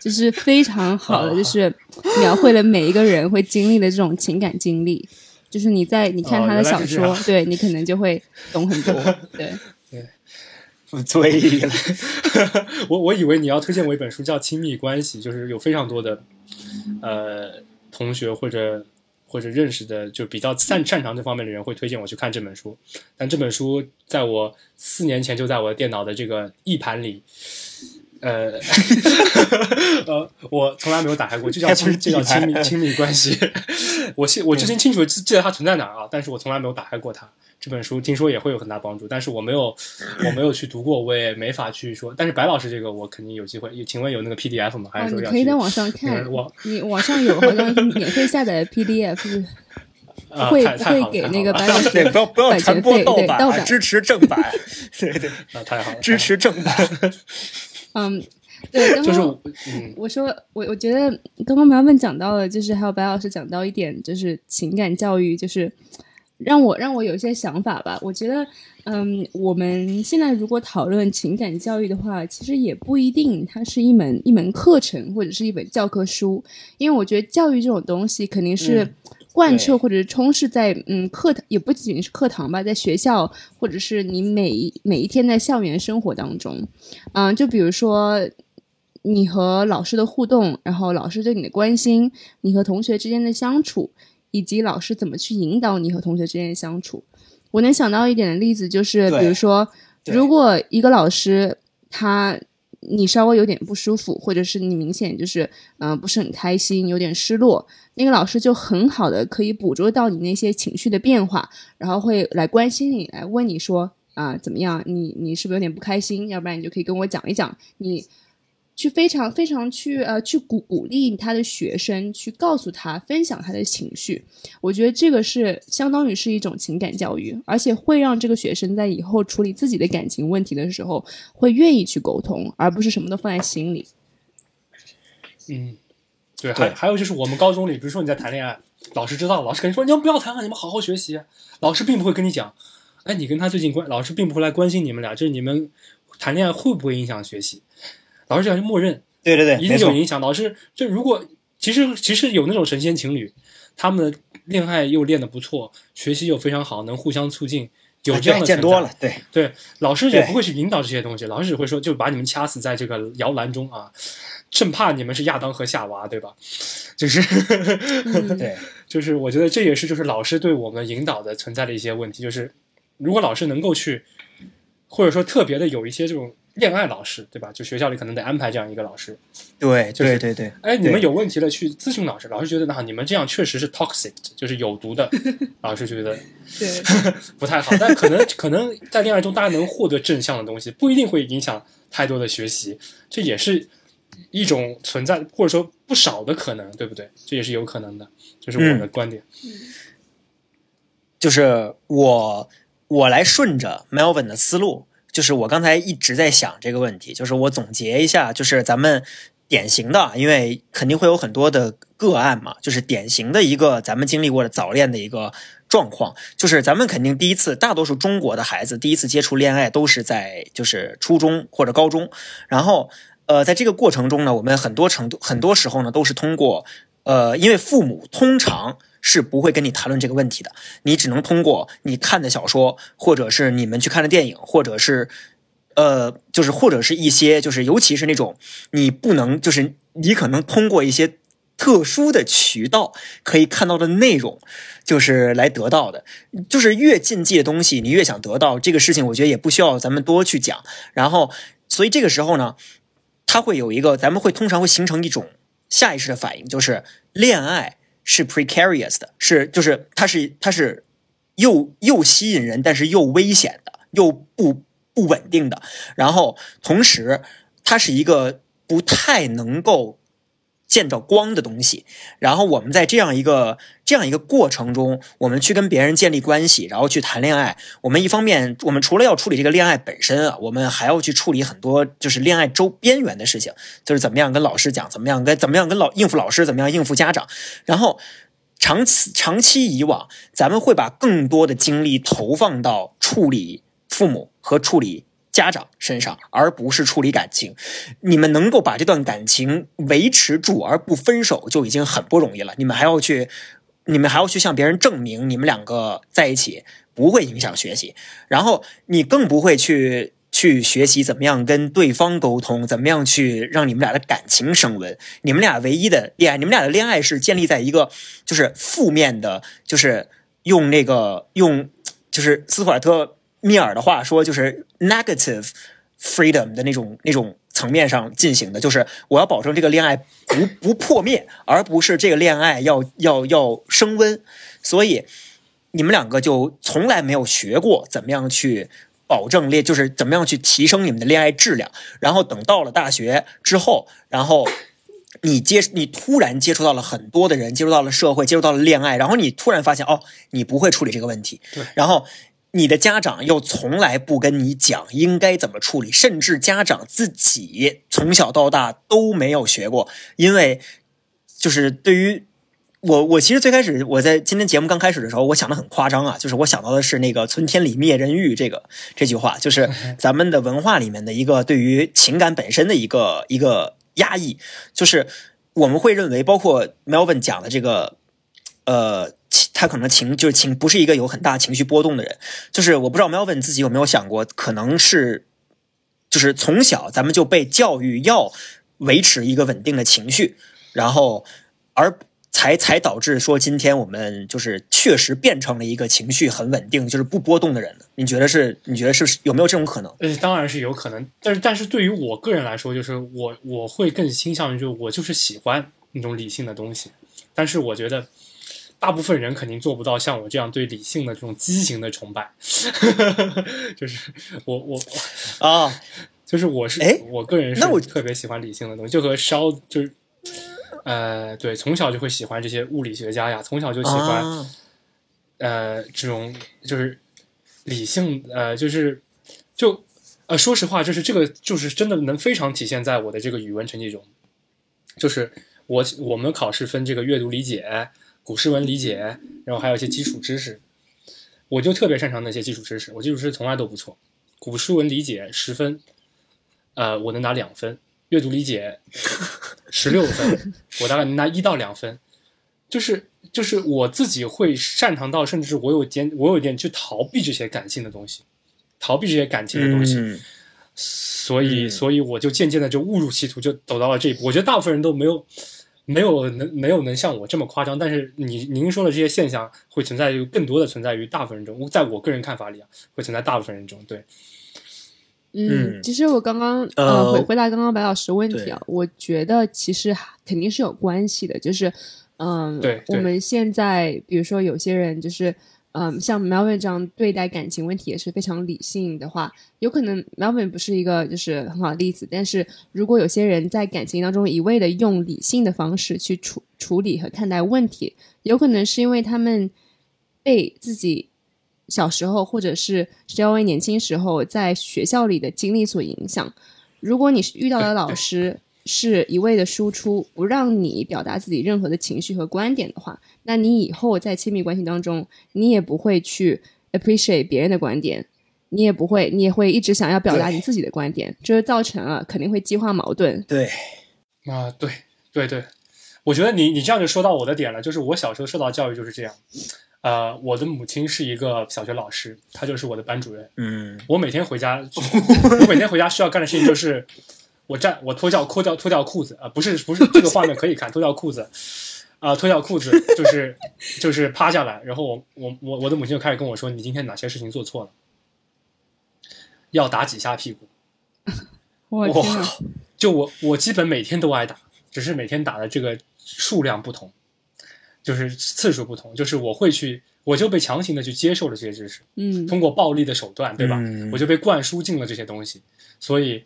Speaker 1: 就是非常好的，就是描绘了每一个人会经历的这种情感经历。就是你在你看他的小说，对你可能就会懂很多。对
Speaker 3: 对，
Speaker 2: 不醉了。
Speaker 3: 我我以为你要推荐我一本书叫《亲密关系》，就是有非常多的呃同学或者或者认识的就比较擅擅长这方面的人会推荐我去看这本书。但这本书在我四年前就在我的电脑的这个 E 盘里。呃，呃，我从来没有打开过，就叫亲，就叫亲密亲密关系。我现我之前清楚记得它存在哪儿啊，但是我从来没有打开过它。这本书听说也会有很大帮助，但是我没有，我没有去读过，我也没法去说。但是白老师这个我肯定有机会。请问有那个 PDF 吗？还是说
Speaker 1: 你可以在网上看？
Speaker 3: 网
Speaker 1: 你网上有好像免费下载的 PDF，会不会给那个白老师？
Speaker 2: 不要不要传播盗
Speaker 1: 版，
Speaker 2: 支持正版。对对，
Speaker 3: 那太好了，
Speaker 2: 支持正版。
Speaker 1: 嗯，对，刚刚我说我我觉得刚刚苗文讲到了，就是还有白老师讲到一点，就是情感教育，就是让我让我有一些想法吧。我觉得，嗯，我们现在如果讨论情感教育的话，其实也不一定它是一门一门课程或者是一本教科书，因为我觉得教育这种东西肯定是。贯彻或者是充斥在嗯课堂，也不仅仅是课堂吧，在学校或者是你每每一天在校园生活当中，嗯，就比如说你和老师的互动，然后老师对你的关心，你和同学之间的相处，以及老师怎么去引导你和同学之间的相处。我能想到一点的例子就是，比如说，如果一个老师他。你稍微有点不舒服，或者是你明显就是嗯不是很开心，有点失落，那个老师就很好的可以捕捉到你那些情绪的变化，然后会来关心你，来问你说啊怎么样？你你是不是有点不开心？要不然你就可以跟我讲一讲你。去非常非常去呃去鼓鼓励他的学生，去告诉他分享他的情绪，我觉得这个是相当于是一种情感教育，而且会让这个学生在以后处理自己的感情问题的时候，会愿意去沟通，而不是什么都放在心里。
Speaker 3: 嗯，对，还还有就是我们高中里，比如说你在谈恋爱，老师知道，老师肯定说你们不要谈了，你们好好学习。老师并不会跟你讲，哎，你跟他最近关，老师并不会来关心你们俩，就是你们谈恋爱会不会影响学习。老师这样就默认，
Speaker 2: 对对对，
Speaker 3: 一定有影响。老师就如果其实其实有那种神仙情侣，他们的恋爱又练得不错，学习又非常好，能互相促进，有这样的
Speaker 2: 见多了，对
Speaker 3: 对，老师也不会去引导这些东西，老师只会说就把你们掐死在这个摇篮中啊，正怕你们是亚当和夏娃，对吧？就是
Speaker 2: 对，
Speaker 3: 就是我觉得这也是就是老师对我们引导的存在的一些问题，就是如果老师能够去，或者说特别的有一些这种。恋爱老师，对吧？就学校里可能得安排这样一个老师。
Speaker 2: 对，对，对，对。
Speaker 3: 哎，你们有问题了去咨询老师，老师觉得那你们这样确实是 toxic，就是有毒的。老师觉得
Speaker 1: 对
Speaker 3: 不太好，但可能可能在恋爱中大家能获得正向的东西，不一定会影响太多的学习，这也是一种存在或者说不少的可能，对不对？这也是有可能的，这是我的观点。
Speaker 2: 就是我我来顺着 Melvin 的思路。就是我刚才一直在想这个问题，就是我总结一下，就是咱们典型的，因为肯定会有很多的个案嘛，就是典型的一个咱们经历过的早恋的一个状况，就是咱们肯定第一次，大多数中国的孩子第一次接触恋爱都是在就是初中或者高中，然后呃，在这个过程中呢，我们很多程度很多时候呢都是通过呃，因为父母通常。是不会跟你谈论这个问题的，你只能通过你看的小说，或者是你们去看的电影，或者是，呃，就是或者是一些，就是尤其是那种你不能，就是你可能通过一些特殊的渠道可以看到的内容，就是来得到的。就是越禁忌的东西，你越想得到这个事情，我觉得也不需要咱们多去讲。然后，所以这个时候呢，它会有一个，咱们会通常会形成一种下意识的反应，就是恋爱。是 precarious 的，是就是它是它是又又吸引人，但是又危险的，又不不稳定的。然后同时，它是一个不太能够。见着光的东西，然后我们在这样一个这样一个过程中，我们去跟别人建立关系，然后去谈恋爱。我们一方面，我们除了要处理这个恋爱本身啊，我们还要去处理很多就是恋爱周边缘的事情，就是怎么样跟老师讲，怎么样跟怎么样跟老应付老师，怎么样应付家长。然后长期长期以往，咱们会把更多的精力投放到处理父母和处理。家长身上，而不是处理感情。你们能够把这段感情维持住而不分手，就已经很不容易了。你们还要去，你们还要去向别人证明你们两个在一起不会影响学习，然后你更不会去去学习怎么样跟对方沟通，怎么样去让你们俩的感情升温。你们俩唯一的恋爱，你们俩的恋爱是建立在一个就是负面的，就是用那个用就是斯图尔特。密尔的话说，就是 negative freedom 的那种那种层面上进行的，就是我要保证这个恋爱不不破灭，而不是这个恋爱要要要升温。所以你们两个就从来没有学过怎么样去保证恋，就是怎么样去提升你们的恋爱质量。然后等到了大学之后，然后你接你突然接触到了很多的人，接触到了社会，接触到了恋爱，然后你突然发现哦，你不会处理这个问题，
Speaker 3: 对，
Speaker 2: 然后。你的家长又从来不跟你讲应该怎么处理，甚至家长自己从小到大都没有学过。因为，就是对于我，我其实最开始我在今天节目刚开始的时候，我想的很夸张啊，就是我想到的是那个“存天理，灭人欲”这个这句话，就是咱们的文化里面的一个对于情感本身的一个一个压抑，就是我们会认为，包括 Melvin 讲的这个，呃。他可能情就是情，不是一个有很大情绪波动的人。就是我不知道 Melvin 自己有没有想过，可能是就是从小咱们就被教育要维持一个稳定的情绪，然后而才才导致说今天我们就是确实变成了一个情绪很稳定，就是不波动的人。你觉得是？你觉得是有没有这种可能？
Speaker 3: 呃，当然是有可能。但是但是对于我个人来说，就是我我会更倾向于就我就是喜欢那种理性的东西，但是我觉得。大部分人肯定做不到像我这样对理性的这种畸形的崇拜，就是我我
Speaker 2: 啊，
Speaker 3: 就是我是
Speaker 2: 哎，
Speaker 3: 我个人是
Speaker 2: 我
Speaker 3: 特别喜欢理性的东西，就和烧就是呃，对，从小就会喜欢这些物理学家呀，从小就喜欢呃这种就是理性呃就是就呃说实话，就是这个就是真的能非常体现在我的这个语文成绩中，就是我我们考试分这个阅读理解。古诗文理解，然后还有一些基础知识，我就特别擅长那些基础知识。我基础知识从来都不错。古诗文理解十分，呃，我能拿两分；阅读理解 十六分，我大概能拿一到两分。就是就是我自己会擅长到，甚至我有点我有点去逃避这些感性的东西，逃避这些感情的东西。所以所以我就渐渐的就误入歧途，就走到了这一步。我觉得大部分人都没有。没有能没有能像我这么夸张，但是你您说的这些现象会存在于更多的存在于大部分人中，在我个人看法里啊，会存在大部分人中。对，
Speaker 1: 嗯，其实我刚刚呃回回答刚刚白老师问题啊，我觉得其实肯定是有关系的，就是嗯，
Speaker 3: 对，
Speaker 1: 我们现在比如说有些人就是。嗯，像 Melvin 这样对待感情问题也是非常理性的话，有可能 Melvin 不是一个就是很好的例子。但是如果有些人在感情当中一味的用理性的方式去处处理和看待问题，有可能是因为他们被自己小时候或者是稍微年轻时候在学校里的经历所影响。如果你是遇到了老师。是一味的输出，不让你表达自己任何的情绪和观点的话，那你以后在亲密关系当中，你也不会去 appreciate 别人的观点，你也不会，你也会一直想要表达你自己的观点，这就造成了肯定会激化矛盾。
Speaker 2: 对，
Speaker 3: 啊，对，对对，我觉得你你这样就说到我的点了，就是我小时候受到教育就是这样，呃，我的母亲是一个小学老师，她就是我的班主任，
Speaker 2: 嗯，
Speaker 3: 我每天回家，我每天回家需要干的事情就是。我站，我脱掉脱掉脱掉裤子啊！不是不是，这个画面可以看，脱掉裤子，啊，脱掉裤子就是就是趴下来，然后我我我我的母亲就开始跟我说：“你今天哪些事情做错了？要打几下屁股？”
Speaker 1: 我靠
Speaker 3: 就我我基本每天都挨打，只是每天打的这个数量不同，就是次数不同，就是我会去，我就被强行的去接受了这些知识，
Speaker 1: 嗯，
Speaker 3: 通过暴力的手段，对吧？我就被灌输进了这些东西，所以。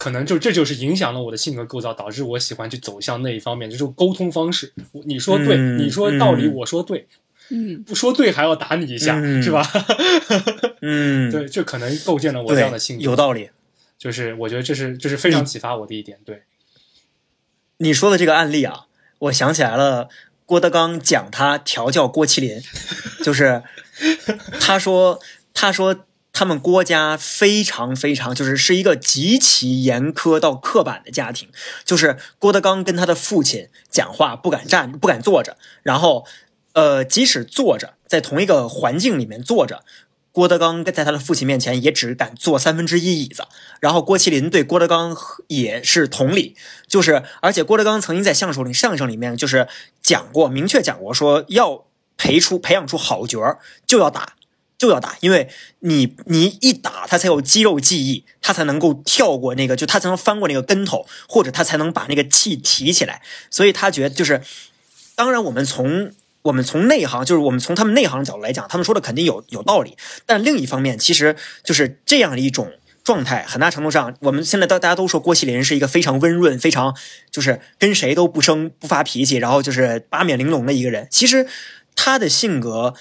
Speaker 3: 可能就这就是影响了我的性格构造，导致我喜欢去走向那一方面，就是沟通方式。你说对，你说道理，我说对，
Speaker 1: 嗯，
Speaker 3: 不说对还要打你一下，是吧？
Speaker 2: 嗯，
Speaker 3: 对，这可能构建了我这样的性格。
Speaker 2: 有道理，
Speaker 3: 就是我觉得这是这是非常启发我的一点。对，
Speaker 2: 你说的这个案例啊，我想起来了，郭德纲讲他调教郭麒麟，就是他说他说。他们郭家非常非常就是是一个极其严苛到刻板的家庭，就是郭德纲跟他的父亲讲话不敢站不敢坐着，然后呃即使坐着在同一个环境里面坐着。郭德纲在他的父亲面前也只敢坐三分之一椅子，然后郭麒麟对郭德纲也是同理，就是而且郭德纲曾经在相声里相声里面就是讲过，明确讲过说要培出培养出好角儿就要打就要打，因为你你一打他才有肌肉记忆，他才能够跳过那个就他才能翻过那个跟头，或者他才能把那个气提起来，所以他觉得就是当然我们从。我们从内行，就是我们从他们内行角度来讲，他们说的肯定有有道理。但另一方面，其实就是这样的一种状态，很大程度上，我们现在大大家都说郭麒麟是一个非常温润、非常就是跟谁都不生不发脾气，然后就是八面玲珑的一个人。其实他的性格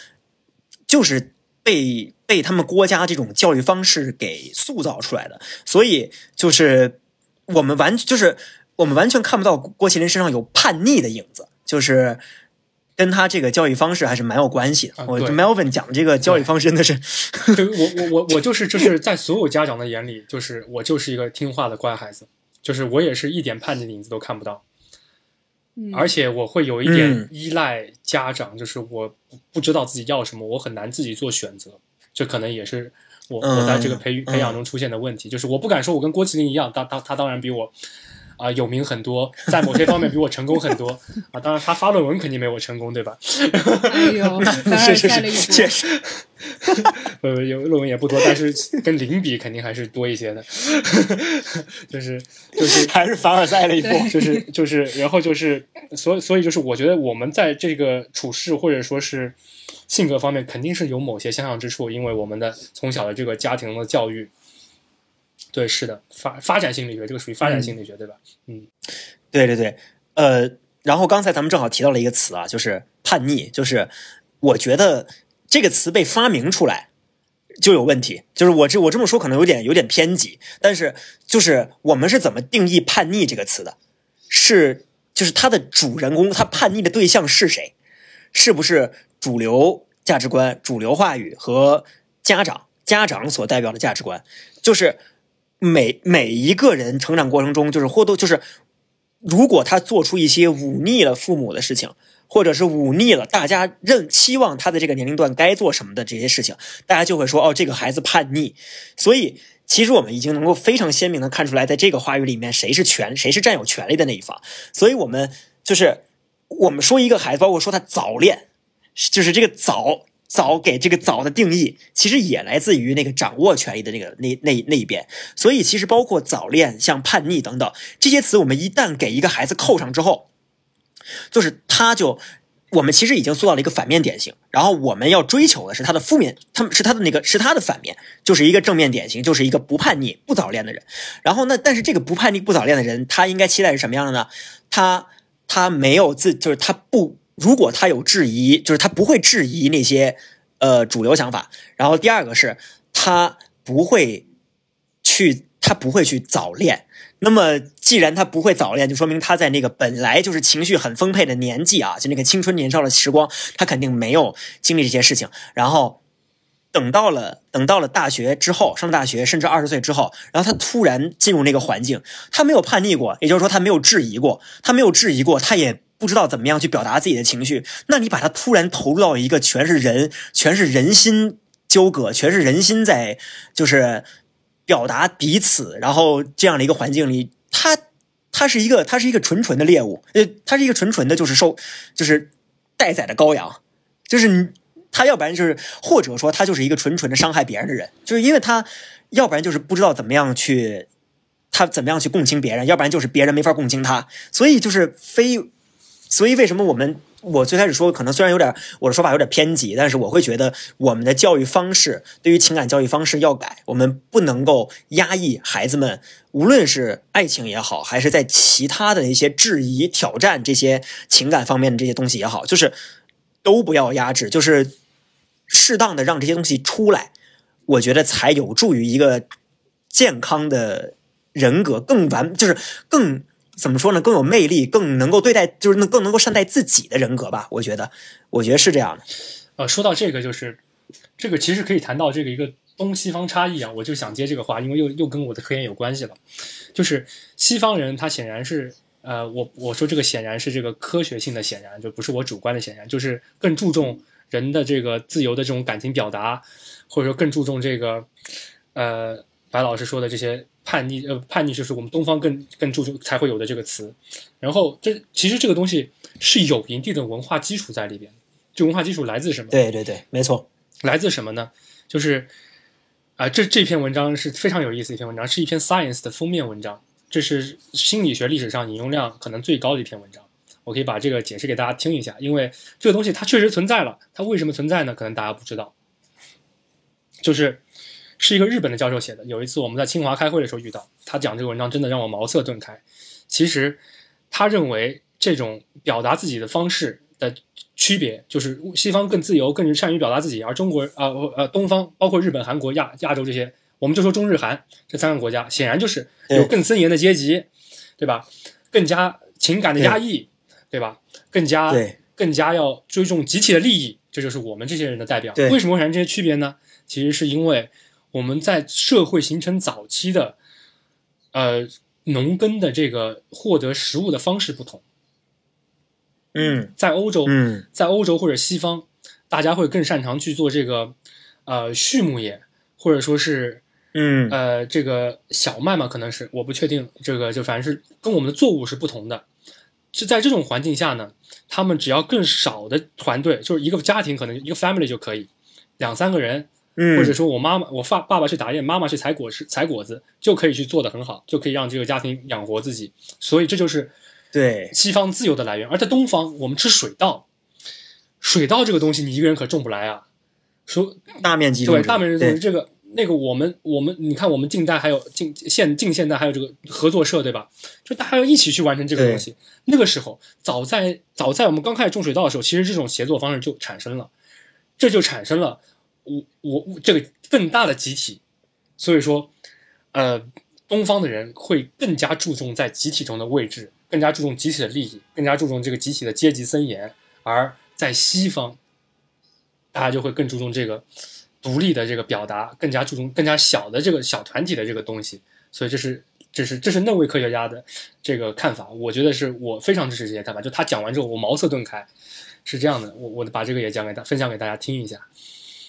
Speaker 2: 就是被被他们郭家这种教育方式给塑造出来的，所以就是我们完就是我们完全看不到郭麒麟身上有叛逆的影子，就是。跟他这个教育方式还是蛮有关系的。我 Melvin 讲的这个教育方式真的是，
Speaker 3: 就我我我我就是就是在所有家长的眼里，就是我就是一个听话的乖孩子，就是我也是一点叛逆的影子都看不到，而且我会有一点依赖家长，就是我不知道自己要什么，我很难自己做选择，这可能也是我我在这个培育培养中出现的问题，就是我不敢说我跟郭麒麟一样，他他他当然比我。啊，有名很多，在某些方面比我成功很多啊！当然，他发论文肯定没我成功，对吧？
Speaker 1: 哎呦，
Speaker 2: 是是是，确实，
Speaker 3: 呃，有论文也不多，但是跟零比肯定还是多一些的。就是就是
Speaker 2: 还是凡尔赛了一波，
Speaker 3: 就是就是，然后就是，所以所以就是，我觉得我们在这个处事或者说是性格方面，肯定是有某些相像之处，因为我们的从小的这个家庭的教育。对，是的，发发展心理学，这个属于发展心理学，对吧？嗯，
Speaker 2: 对对对，呃，然后刚才咱们正好提到了一个词啊，就是叛逆，就是我觉得这个词被发明出来就有问题，就是我这我这么说可能有点有点偏激，但是就是我们是怎么定义叛逆这个词的？是就是他的主人公，他叛逆的对象是谁？是不是主流价值观、主流话语和家长家长所代表的价值观？就是。每每一个人成长过程中，就是或多就是，如果他做出一些忤逆了父母的事情，或者是忤逆了大家认期望他的这个年龄段该做什么的这些事情，大家就会说哦，这个孩子叛逆。所以，其实我们已经能够非常鲜明的看出来，在这个话语里面，谁是权，谁是占有权利的那一方。所以，我们就是我们说一个孩子，包括说他早恋，就是这个早。早给这个早的定义，其实也来自于那个掌握权力的那个那那那一边。所以，其实包括早恋、像叛逆等等这些词，我们一旦给一个孩子扣上之后，就是他就我们其实已经做到了一个反面典型。然后我们要追求的是他的负面，他们是他的那个是他的反面，就是一个正面典型，就是一个不叛逆、不早恋的人。然后那但是这个不叛逆、不早恋的人，他应该期待是什么样的呢？他他没有自，就是他不。如果他有质疑，就是他不会质疑那些呃主流想法。然后第二个是，他不会去，他不会去早恋。那么既然他不会早恋，就说明他在那个本来就是情绪很丰沛的年纪啊，就那个青春年少的时光，他肯定没有经历这些事情。然后等到了等到了大学之后，上大学甚至二十岁之后，然后他突然进入那个环境，他没有叛逆过，也就是说他没有质疑过，他没有质疑过，他也。不知道怎么样去表达自己的情绪，那你把他突然投入到一个全是人、全是人心纠葛、全是人心在就是表达彼此，然后这样的一个环境里，他他是一个他是一个纯纯的猎物，呃，他是一个纯纯的，就是受就是待宰的羔羊，就是他要不然就是或者说他就是一个纯纯的伤害别人的人，就是因为他要不然就是不知道怎么样去他怎么样去共情别人，要不然就是别人没法共情他，所以就是非。所以，为什么我们我最开始说，可能虽然有点我的说法有点偏激，但是我会觉得我们的教育方式对于情感教育方式要改，我们不能够压抑孩子们，无论是爱情也好，还是在其他的那些质疑、挑战这些情感方面的这些东西也好，就是都不要压制，就是适当的让这些东西出来，我觉得才有助于一个健康的人格更完，就是更。怎么说呢？更有魅力，更能够对待，就是能更能够善待自己的人格吧？我觉得，我觉得是这样的。
Speaker 3: 呃，说到这个，就是这个其实可以谈到这个一个东西方差异啊，我就想接这个话，因为又又跟我的科研有关系了。就是西方人他显然是呃，我我说这个显然是这个科学性的显然，就不是我主观的显然，就是更注重人的这个自由的这种感情表达，或者说更注重这个呃白老师说的这些叛逆呃叛逆，就是我们东方更更注重才会有的这个词。然后这其实这个东西是有一定的文化基础在里边，这文化基础来自什么？
Speaker 2: 对对对，没错。
Speaker 3: 来自什么呢？就是啊、这这篇文章是非常有意思一篇文章，是一篇 Science 的封面文章，这是心理学历史上引用量可能最高的一篇文章。我可以把这个解释给大家听一下，因为这个东西它确实存在了，它为什么存在呢？可能大家不知道，就是是一个日本的教授写的。有一次我们在清华开会的时候遇到他讲这个文章，真的让我茅塞顿开。其实他认为这种表达自己的方式的区别，就是西方更自由、更善于表达自己，而中国啊呃呃东方包括日本、韩国、亚亚洲这些，我们就说中日韩这三个国家，显然就是有更森严的阶级，对吧？更加情感的压抑，对吧？更加
Speaker 2: 对
Speaker 3: 更加要追重集体的利益，这就是我们这些人的代表。为什么会产生这些区别呢？其实是因为我们在社会形成早期的，呃，农耕的这个获得食物的方式不同。
Speaker 2: 嗯
Speaker 3: 在欧洲，
Speaker 2: 嗯
Speaker 3: 在欧洲或者西方，大家会更擅长去做这个，呃，畜牧业，或者说是
Speaker 2: 嗯
Speaker 3: 呃这个小麦嘛，可能是我不确定，这个就反正是跟我们的作物是不同的。是在这种环境下呢，他们只要更少的团队，就是一个家庭可能一个 family 就可以，两三个人，
Speaker 2: 嗯，
Speaker 3: 或者说我妈妈我爸爸爸去打猎，妈妈去采果实采果子，就可以去做得很好，就可以让这个家庭养活自己。所以这就是
Speaker 2: 对
Speaker 3: 西方自由的来源。而在东方，我们吃水稻，水稻这个东西你一个人可种不来啊。说
Speaker 2: 大面积
Speaker 3: 对大面积种植这个那个我们我们你看我们近代还有近现近现代还有这个合作社对吧？就大家要一起去完成这个东西。那个时候，早在早在我们刚开始种水稻的时候，其实这种协作方式就产生了，这就产生了我我这个更大的集体。所以说，呃，东方的人会更加注重在集体中的位置，更加注重集体的利益，更加注重这个集体的阶级森严。而在西方，大家就会更注重这个独立的这个表达，更加注重更加小的这个小团体的这个东西。所以这是这是这是那位科学家的这个看法，我觉得是我非常支持这些看法。就他讲完之后，我茅塞顿开，是这样的。我我把这个也讲给大分享给大家听一下。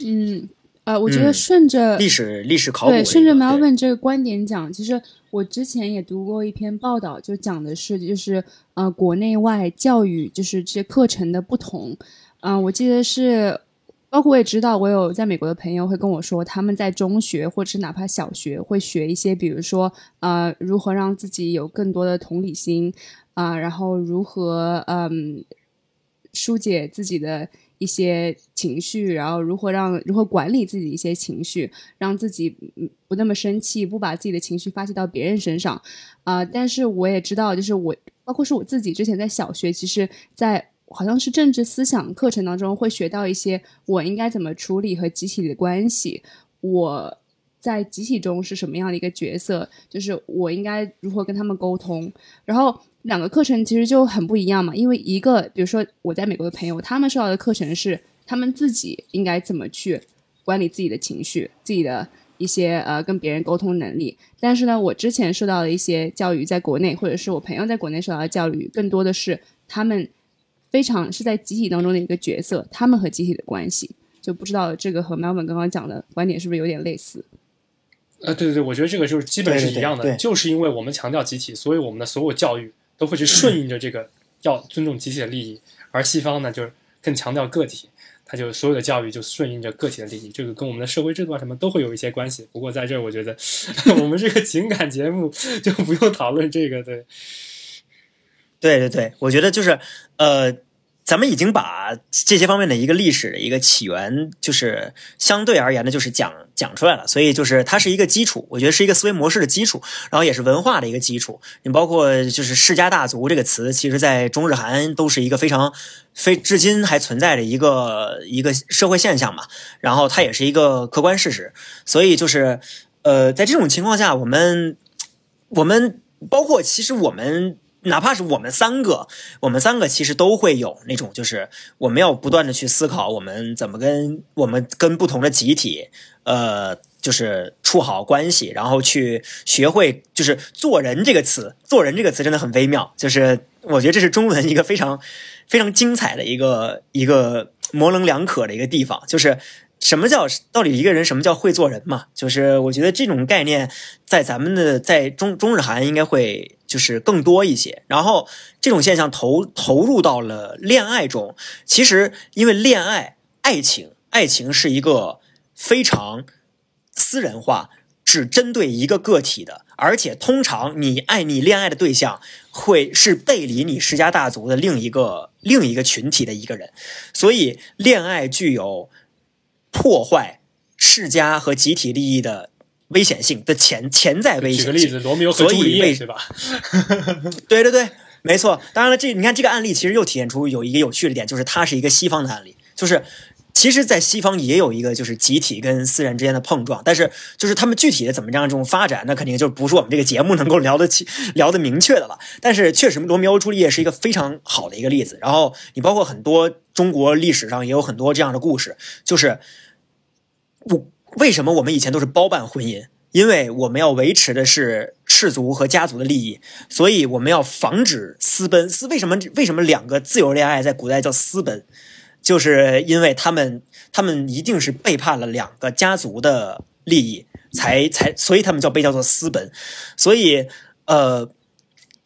Speaker 1: 嗯，呃，我觉得
Speaker 2: 嗯
Speaker 1: 顺着、
Speaker 2: 历史历史考古
Speaker 1: 对，顺着
Speaker 2: 对
Speaker 1: Melvin 这个观点讲，其实我之前也读过一篇报道，就讲的是就是呃国内外教育就是这些课程的不同。嗯、我记得是，包括我也知道，我有在美国的朋友会跟我说，他们在中学或者是哪怕小学会学一些，比如说呃如何让自己有更多的同理心啊、然后如何嗯疏解自己的一些情绪，然后如何让如何管理自己的一些情绪，让自己不那么生气，不把自己的情绪发泄到别人身上啊、但是我也知道，就是我包括是我自己之前在小学，其实在好像是政治思想课程当中会学到一些我应该怎么处理和集体的关系，我。在集体中是什么样的一个角色？就是我应该如何跟他们沟通？然后两个课程其实就很不一样嘛，因为一个比如说我在美国的朋友，他们受到的课程是他们自己应该怎么去管理自己的情绪，自己的一些呃跟别人沟通能力。但是呢，我之前受到的一些教育，在国内或者是我朋友在国内受到的教育，更多的是他们非常是在集体当中的一个角色，他们和集体的关系。就不知道这个和 Melvin 刚刚讲的观点是不是有点类似？
Speaker 3: 呃，对对对，我觉得这个就是基本是
Speaker 2: 对对对
Speaker 3: 一样的，
Speaker 2: 对
Speaker 3: 就是因为我们强调集体，所以我们的所有教育都会去顺应着这个要尊重集体的利益，而西方呢就是更强调个体，他就所有的教育就顺应着个体的利益，这个跟我们的社会制度啊什么都会有一些关系。不过在这儿，我觉得 我们这个情感节目就不用讨论这个，对，
Speaker 2: 对对对，我觉得就是呃，咱们已经把这些方面的一个历史的一个起源，就是相对而言的，就是讲讲出来了。所以就是它是一个基础，我觉得是一个思维模式的基础，然后也是文化的一个基础。你包括就是世家大族这个词，其实在中日韩都是一个非常非至今还存在的一个一个社会现象嘛。然后它也是一个客观事实，所以就是呃，在这种情况下，我们我们包括其实我们。哪怕是我们三个，我们三个其实都会有那种，就是我们要不断的去思考，我们怎么跟我们跟不同的集体，呃，就是处好关系，然后去学会就是做人这个词，做人这个词真的很微妙，就是我觉得这是中文一个非常非常精彩的一个一个模棱两可的一个地方，就是什么叫到底一个人什么叫会做人嘛？就是我觉得这种概念在咱们的在中中日韩应该会就是更多一些，然后这种现象投投入到了恋爱中，其实因为恋爱爱情爱情是一个非常。私人化，只针对一个个体的，而且通常你爱你恋爱的对象会是背离你世家大族的另一个另一个群体的一个人，所以恋爱具有破坏世家和集体利益的危险性的潜潜在危险性。
Speaker 3: 举个例子，罗密欧和朱丽叶，对吧？
Speaker 2: 对对对，没错。当然了，这你看这个案例其实又体现出有一个有趣的点，就是它是一个西方的案例，就是。其实，在西方也有一个就是集体跟私人之间的碰撞，但是就是他们具体的怎么样这种发展，那肯定就不是我们这个节目能够聊得起、聊得明确的了。但是确实，罗密欧朱丽叶是一个非常好的一个例子。然后你包括很多中国历史上也有很多这样的故事，就是我为什么我们以前都是包办婚姻？因为我们要维持的是氏族和家族的利益，所以我们要防止私奔。私为什么？为什么两个自由恋爱在古代叫私奔？就是因为他们，他们一定是背叛了两个家族的利益，才才，所以他们叫被叫做私奔。所以，呃，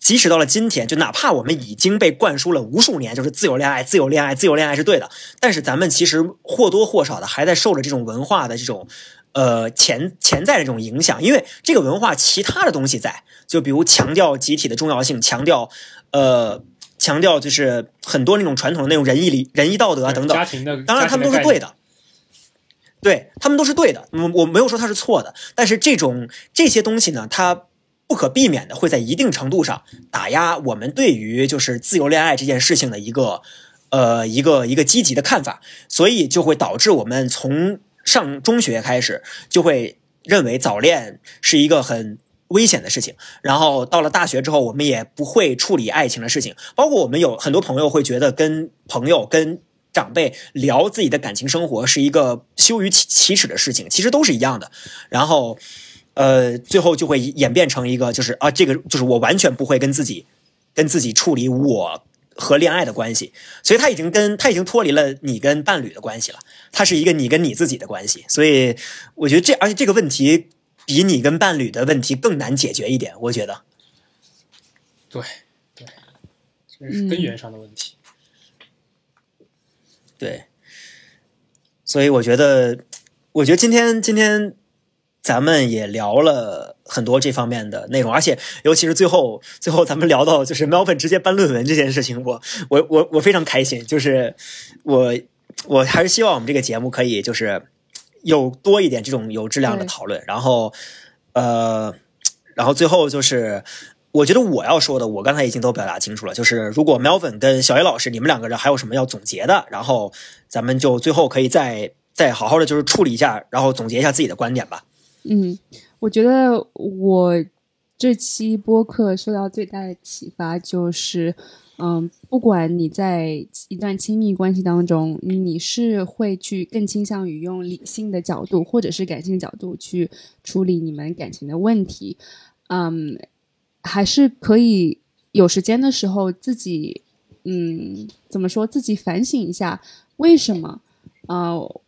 Speaker 2: 即使到了今天，就哪怕我们已经被灌输了无数年，就是自由恋爱、自由恋爱、自由恋爱是对的，但是咱们其实或多或少的还在受着这种文化的这种，呃，潜潜在的这种影响。因为这个文化其他的东西在，就比如强调集体的重要性，强调，呃。强调就是很多那种传统的那种仁义礼、仁义道德啊等等，当然他们都是对的，对他们都是对的。我我没有说他是错的，但是这种这些东西呢，它不可避免的会在一定程度上打压我们对于就是自由恋爱这件事情的一个呃一个一个积极的看法，所以就会导致我们从上中学开始就会认为早恋是一个很。危险的事情，然后到了大学之后，我们也不会处理爱情的事情。包括我们有很多朋友会觉得跟朋友、跟长辈聊自己的感情生活是一个羞于启齿的事情，其实都是一样的。然后，呃，最后就会演变成一个，就是啊，这个就是我完全不会跟自己跟自己处理我和恋爱的关系，所以他已经跟他已经脱离了你跟伴侣的关系了，他是一个你跟你自己的关系。所以我觉得这，而且这个问题。比你跟伴侣的问题更难解决一点，我觉得。
Speaker 3: 对，对，这是根源上的问题。
Speaker 2: 对，所以我觉得，我觉得今天今天咱们也聊了很多这方面的内容，而且尤其是最后最后咱们聊到就是 Melvin 直接搬论文这件事情，我我我我非常开心，就是我我还是希望我们这个节目可以就是。有多一点这种有质量的讨论，然后，呃，然后最后就是，我觉得我要说的，我刚才已经都表达清楚了。就是如果 Melvin 跟小 A 老师，你们两个人还有什么要总结的，然后咱们就最后可以再再好好的就是处理一下，然后总结一下自己的观点吧。
Speaker 1: 嗯，我觉得我这期播客受到最大的启发就是。嗯，不管你在一段亲密关系当中，你是会去更倾向于用理性的角度，或者是感性角度去处理你们感情的问题，嗯，还是可以有时间的时候自己，嗯，怎么说，自己反省一下，为什么，呃。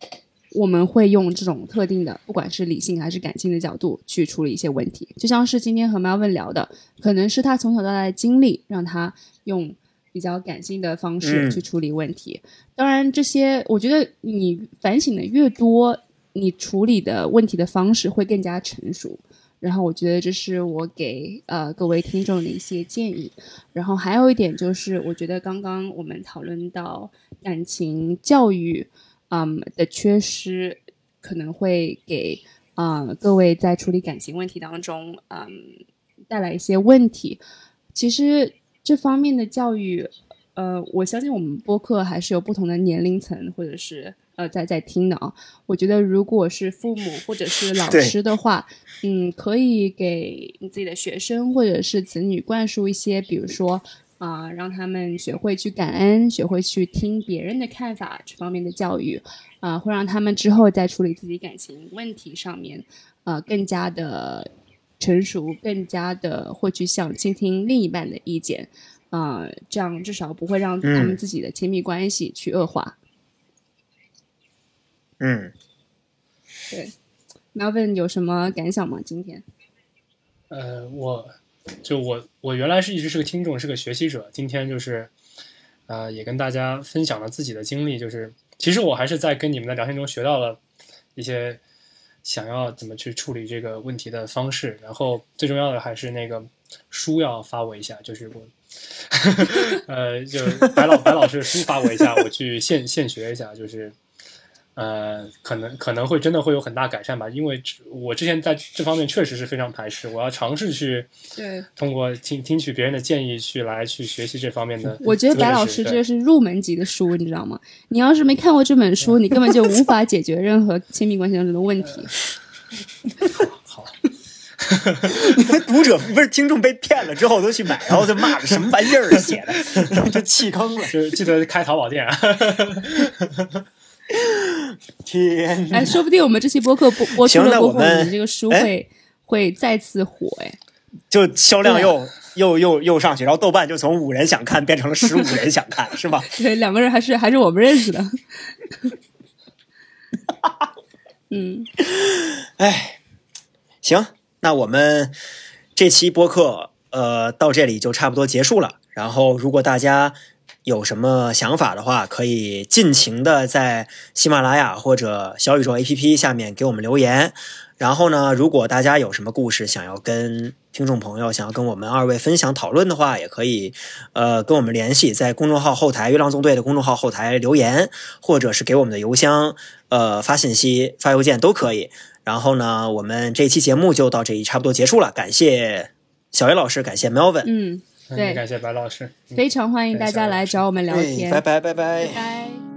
Speaker 1: 我们会用这种特定的，不管是理性还是感性的角度去处理一些问题，就像是今天和 Melvin 聊的，可能是他从小到大的经历让他用比较感性的方式去处理问题。当然，这些我觉得你反省的越多，你处理的问题的方式会更加成熟。然后，我觉得这是我给呃各位听众的一些建议。然后还有一点就是，我觉得刚刚我们讨论到感情教育。嗯的缺失可能会给啊各位在处理感情问题当中嗯带来一些问题。其实这方面的教育，呃，我相信我们播客还是有不同的年龄层或者是呃在在听的啊。我觉得如果是父母或者是老师的话，嗯，可以给你自己的学生或者是子女灌输一些，比如说啊、让他们学会去感恩，学会去听别人的看法，这方面的教育，啊、会让他们之后在处理自己感情问题上面，呃，更加的成熟，更加的会去想倾听另一半的意见，啊、这样至少不会让他们
Speaker 2: 嗯
Speaker 1: 自己的亲密关系去恶化。
Speaker 2: 嗯，
Speaker 1: 对，Melvin 有什么感想吗？今天？
Speaker 3: 呃，我就我我原来是一直是个听众，是个学习者，今天就是呃也跟大家分享了自己的经历，就是其实我还是在跟你们的聊天中学到了一些想要怎么去处理这个问题的方式，然后最重要的还是那个书要发我一下，就是我。呃，就白老白老师书发我一下，我去现现学一下，就是呃，可能可能会真的会有很大改善吧，因为我之前在这方面确实是非常排斥，我要尝试去
Speaker 1: 对，
Speaker 3: 通过听听取别人的建议去来去学习这方面的。
Speaker 1: 我觉得白老师这个是入门级的书，你知道吗？你要是没看过这本书，你根本就无法解决任何亲密关系当中的问题。
Speaker 3: 好，
Speaker 2: 你 们读者不是听众被骗了之后都去买，然后就骂着什么玩意儿写的，就弃坑了。
Speaker 3: 就记得开淘宝店啊。
Speaker 2: 天哪
Speaker 1: 哎，说不定我们这期播客播 播出了过后，
Speaker 2: 那我们
Speaker 1: 你这个书
Speaker 2: 哎
Speaker 1: 会会再次火哎。
Speaker 2: 就销量
Speaker 1: 对
Speaker 2: 又、又又又上去，然后豆瓣就从五人想看变成了十五人想看，是吧？
Speaker 1: 对，两个人还是还是我们认识的。嗯，
Speaker 2: 哎，行，那我们这期播客呃到这里就差不多结束了。然后，如果大家有什么想法的话，可以尽情的在喜马拉雅或者小宇宙 APP 下面给我们留言。然后呢，如果大家有什么故事想要跟听众朋友想要跟我们二位分享讨论的话，也可以呃跟我们联系，在公众号后台“月亮纵队”的公众号后台留言，或者是给我们的邮箱呃发信息、发邮件都可以。然后呢，我们这期节目就到这里差不多结束了，感谢小叶老师，感谢 Melvin，
Speaker 1: 嗯，对。
Speaker 3: 感谢白老师。嗯。
Speaker 1: 非常欢迎大家来找我们聊
Speaker 2: 哎
Speaker 1: 天。
Speaker 2: 拜拜拜拜。
Speaker 1: 拜拜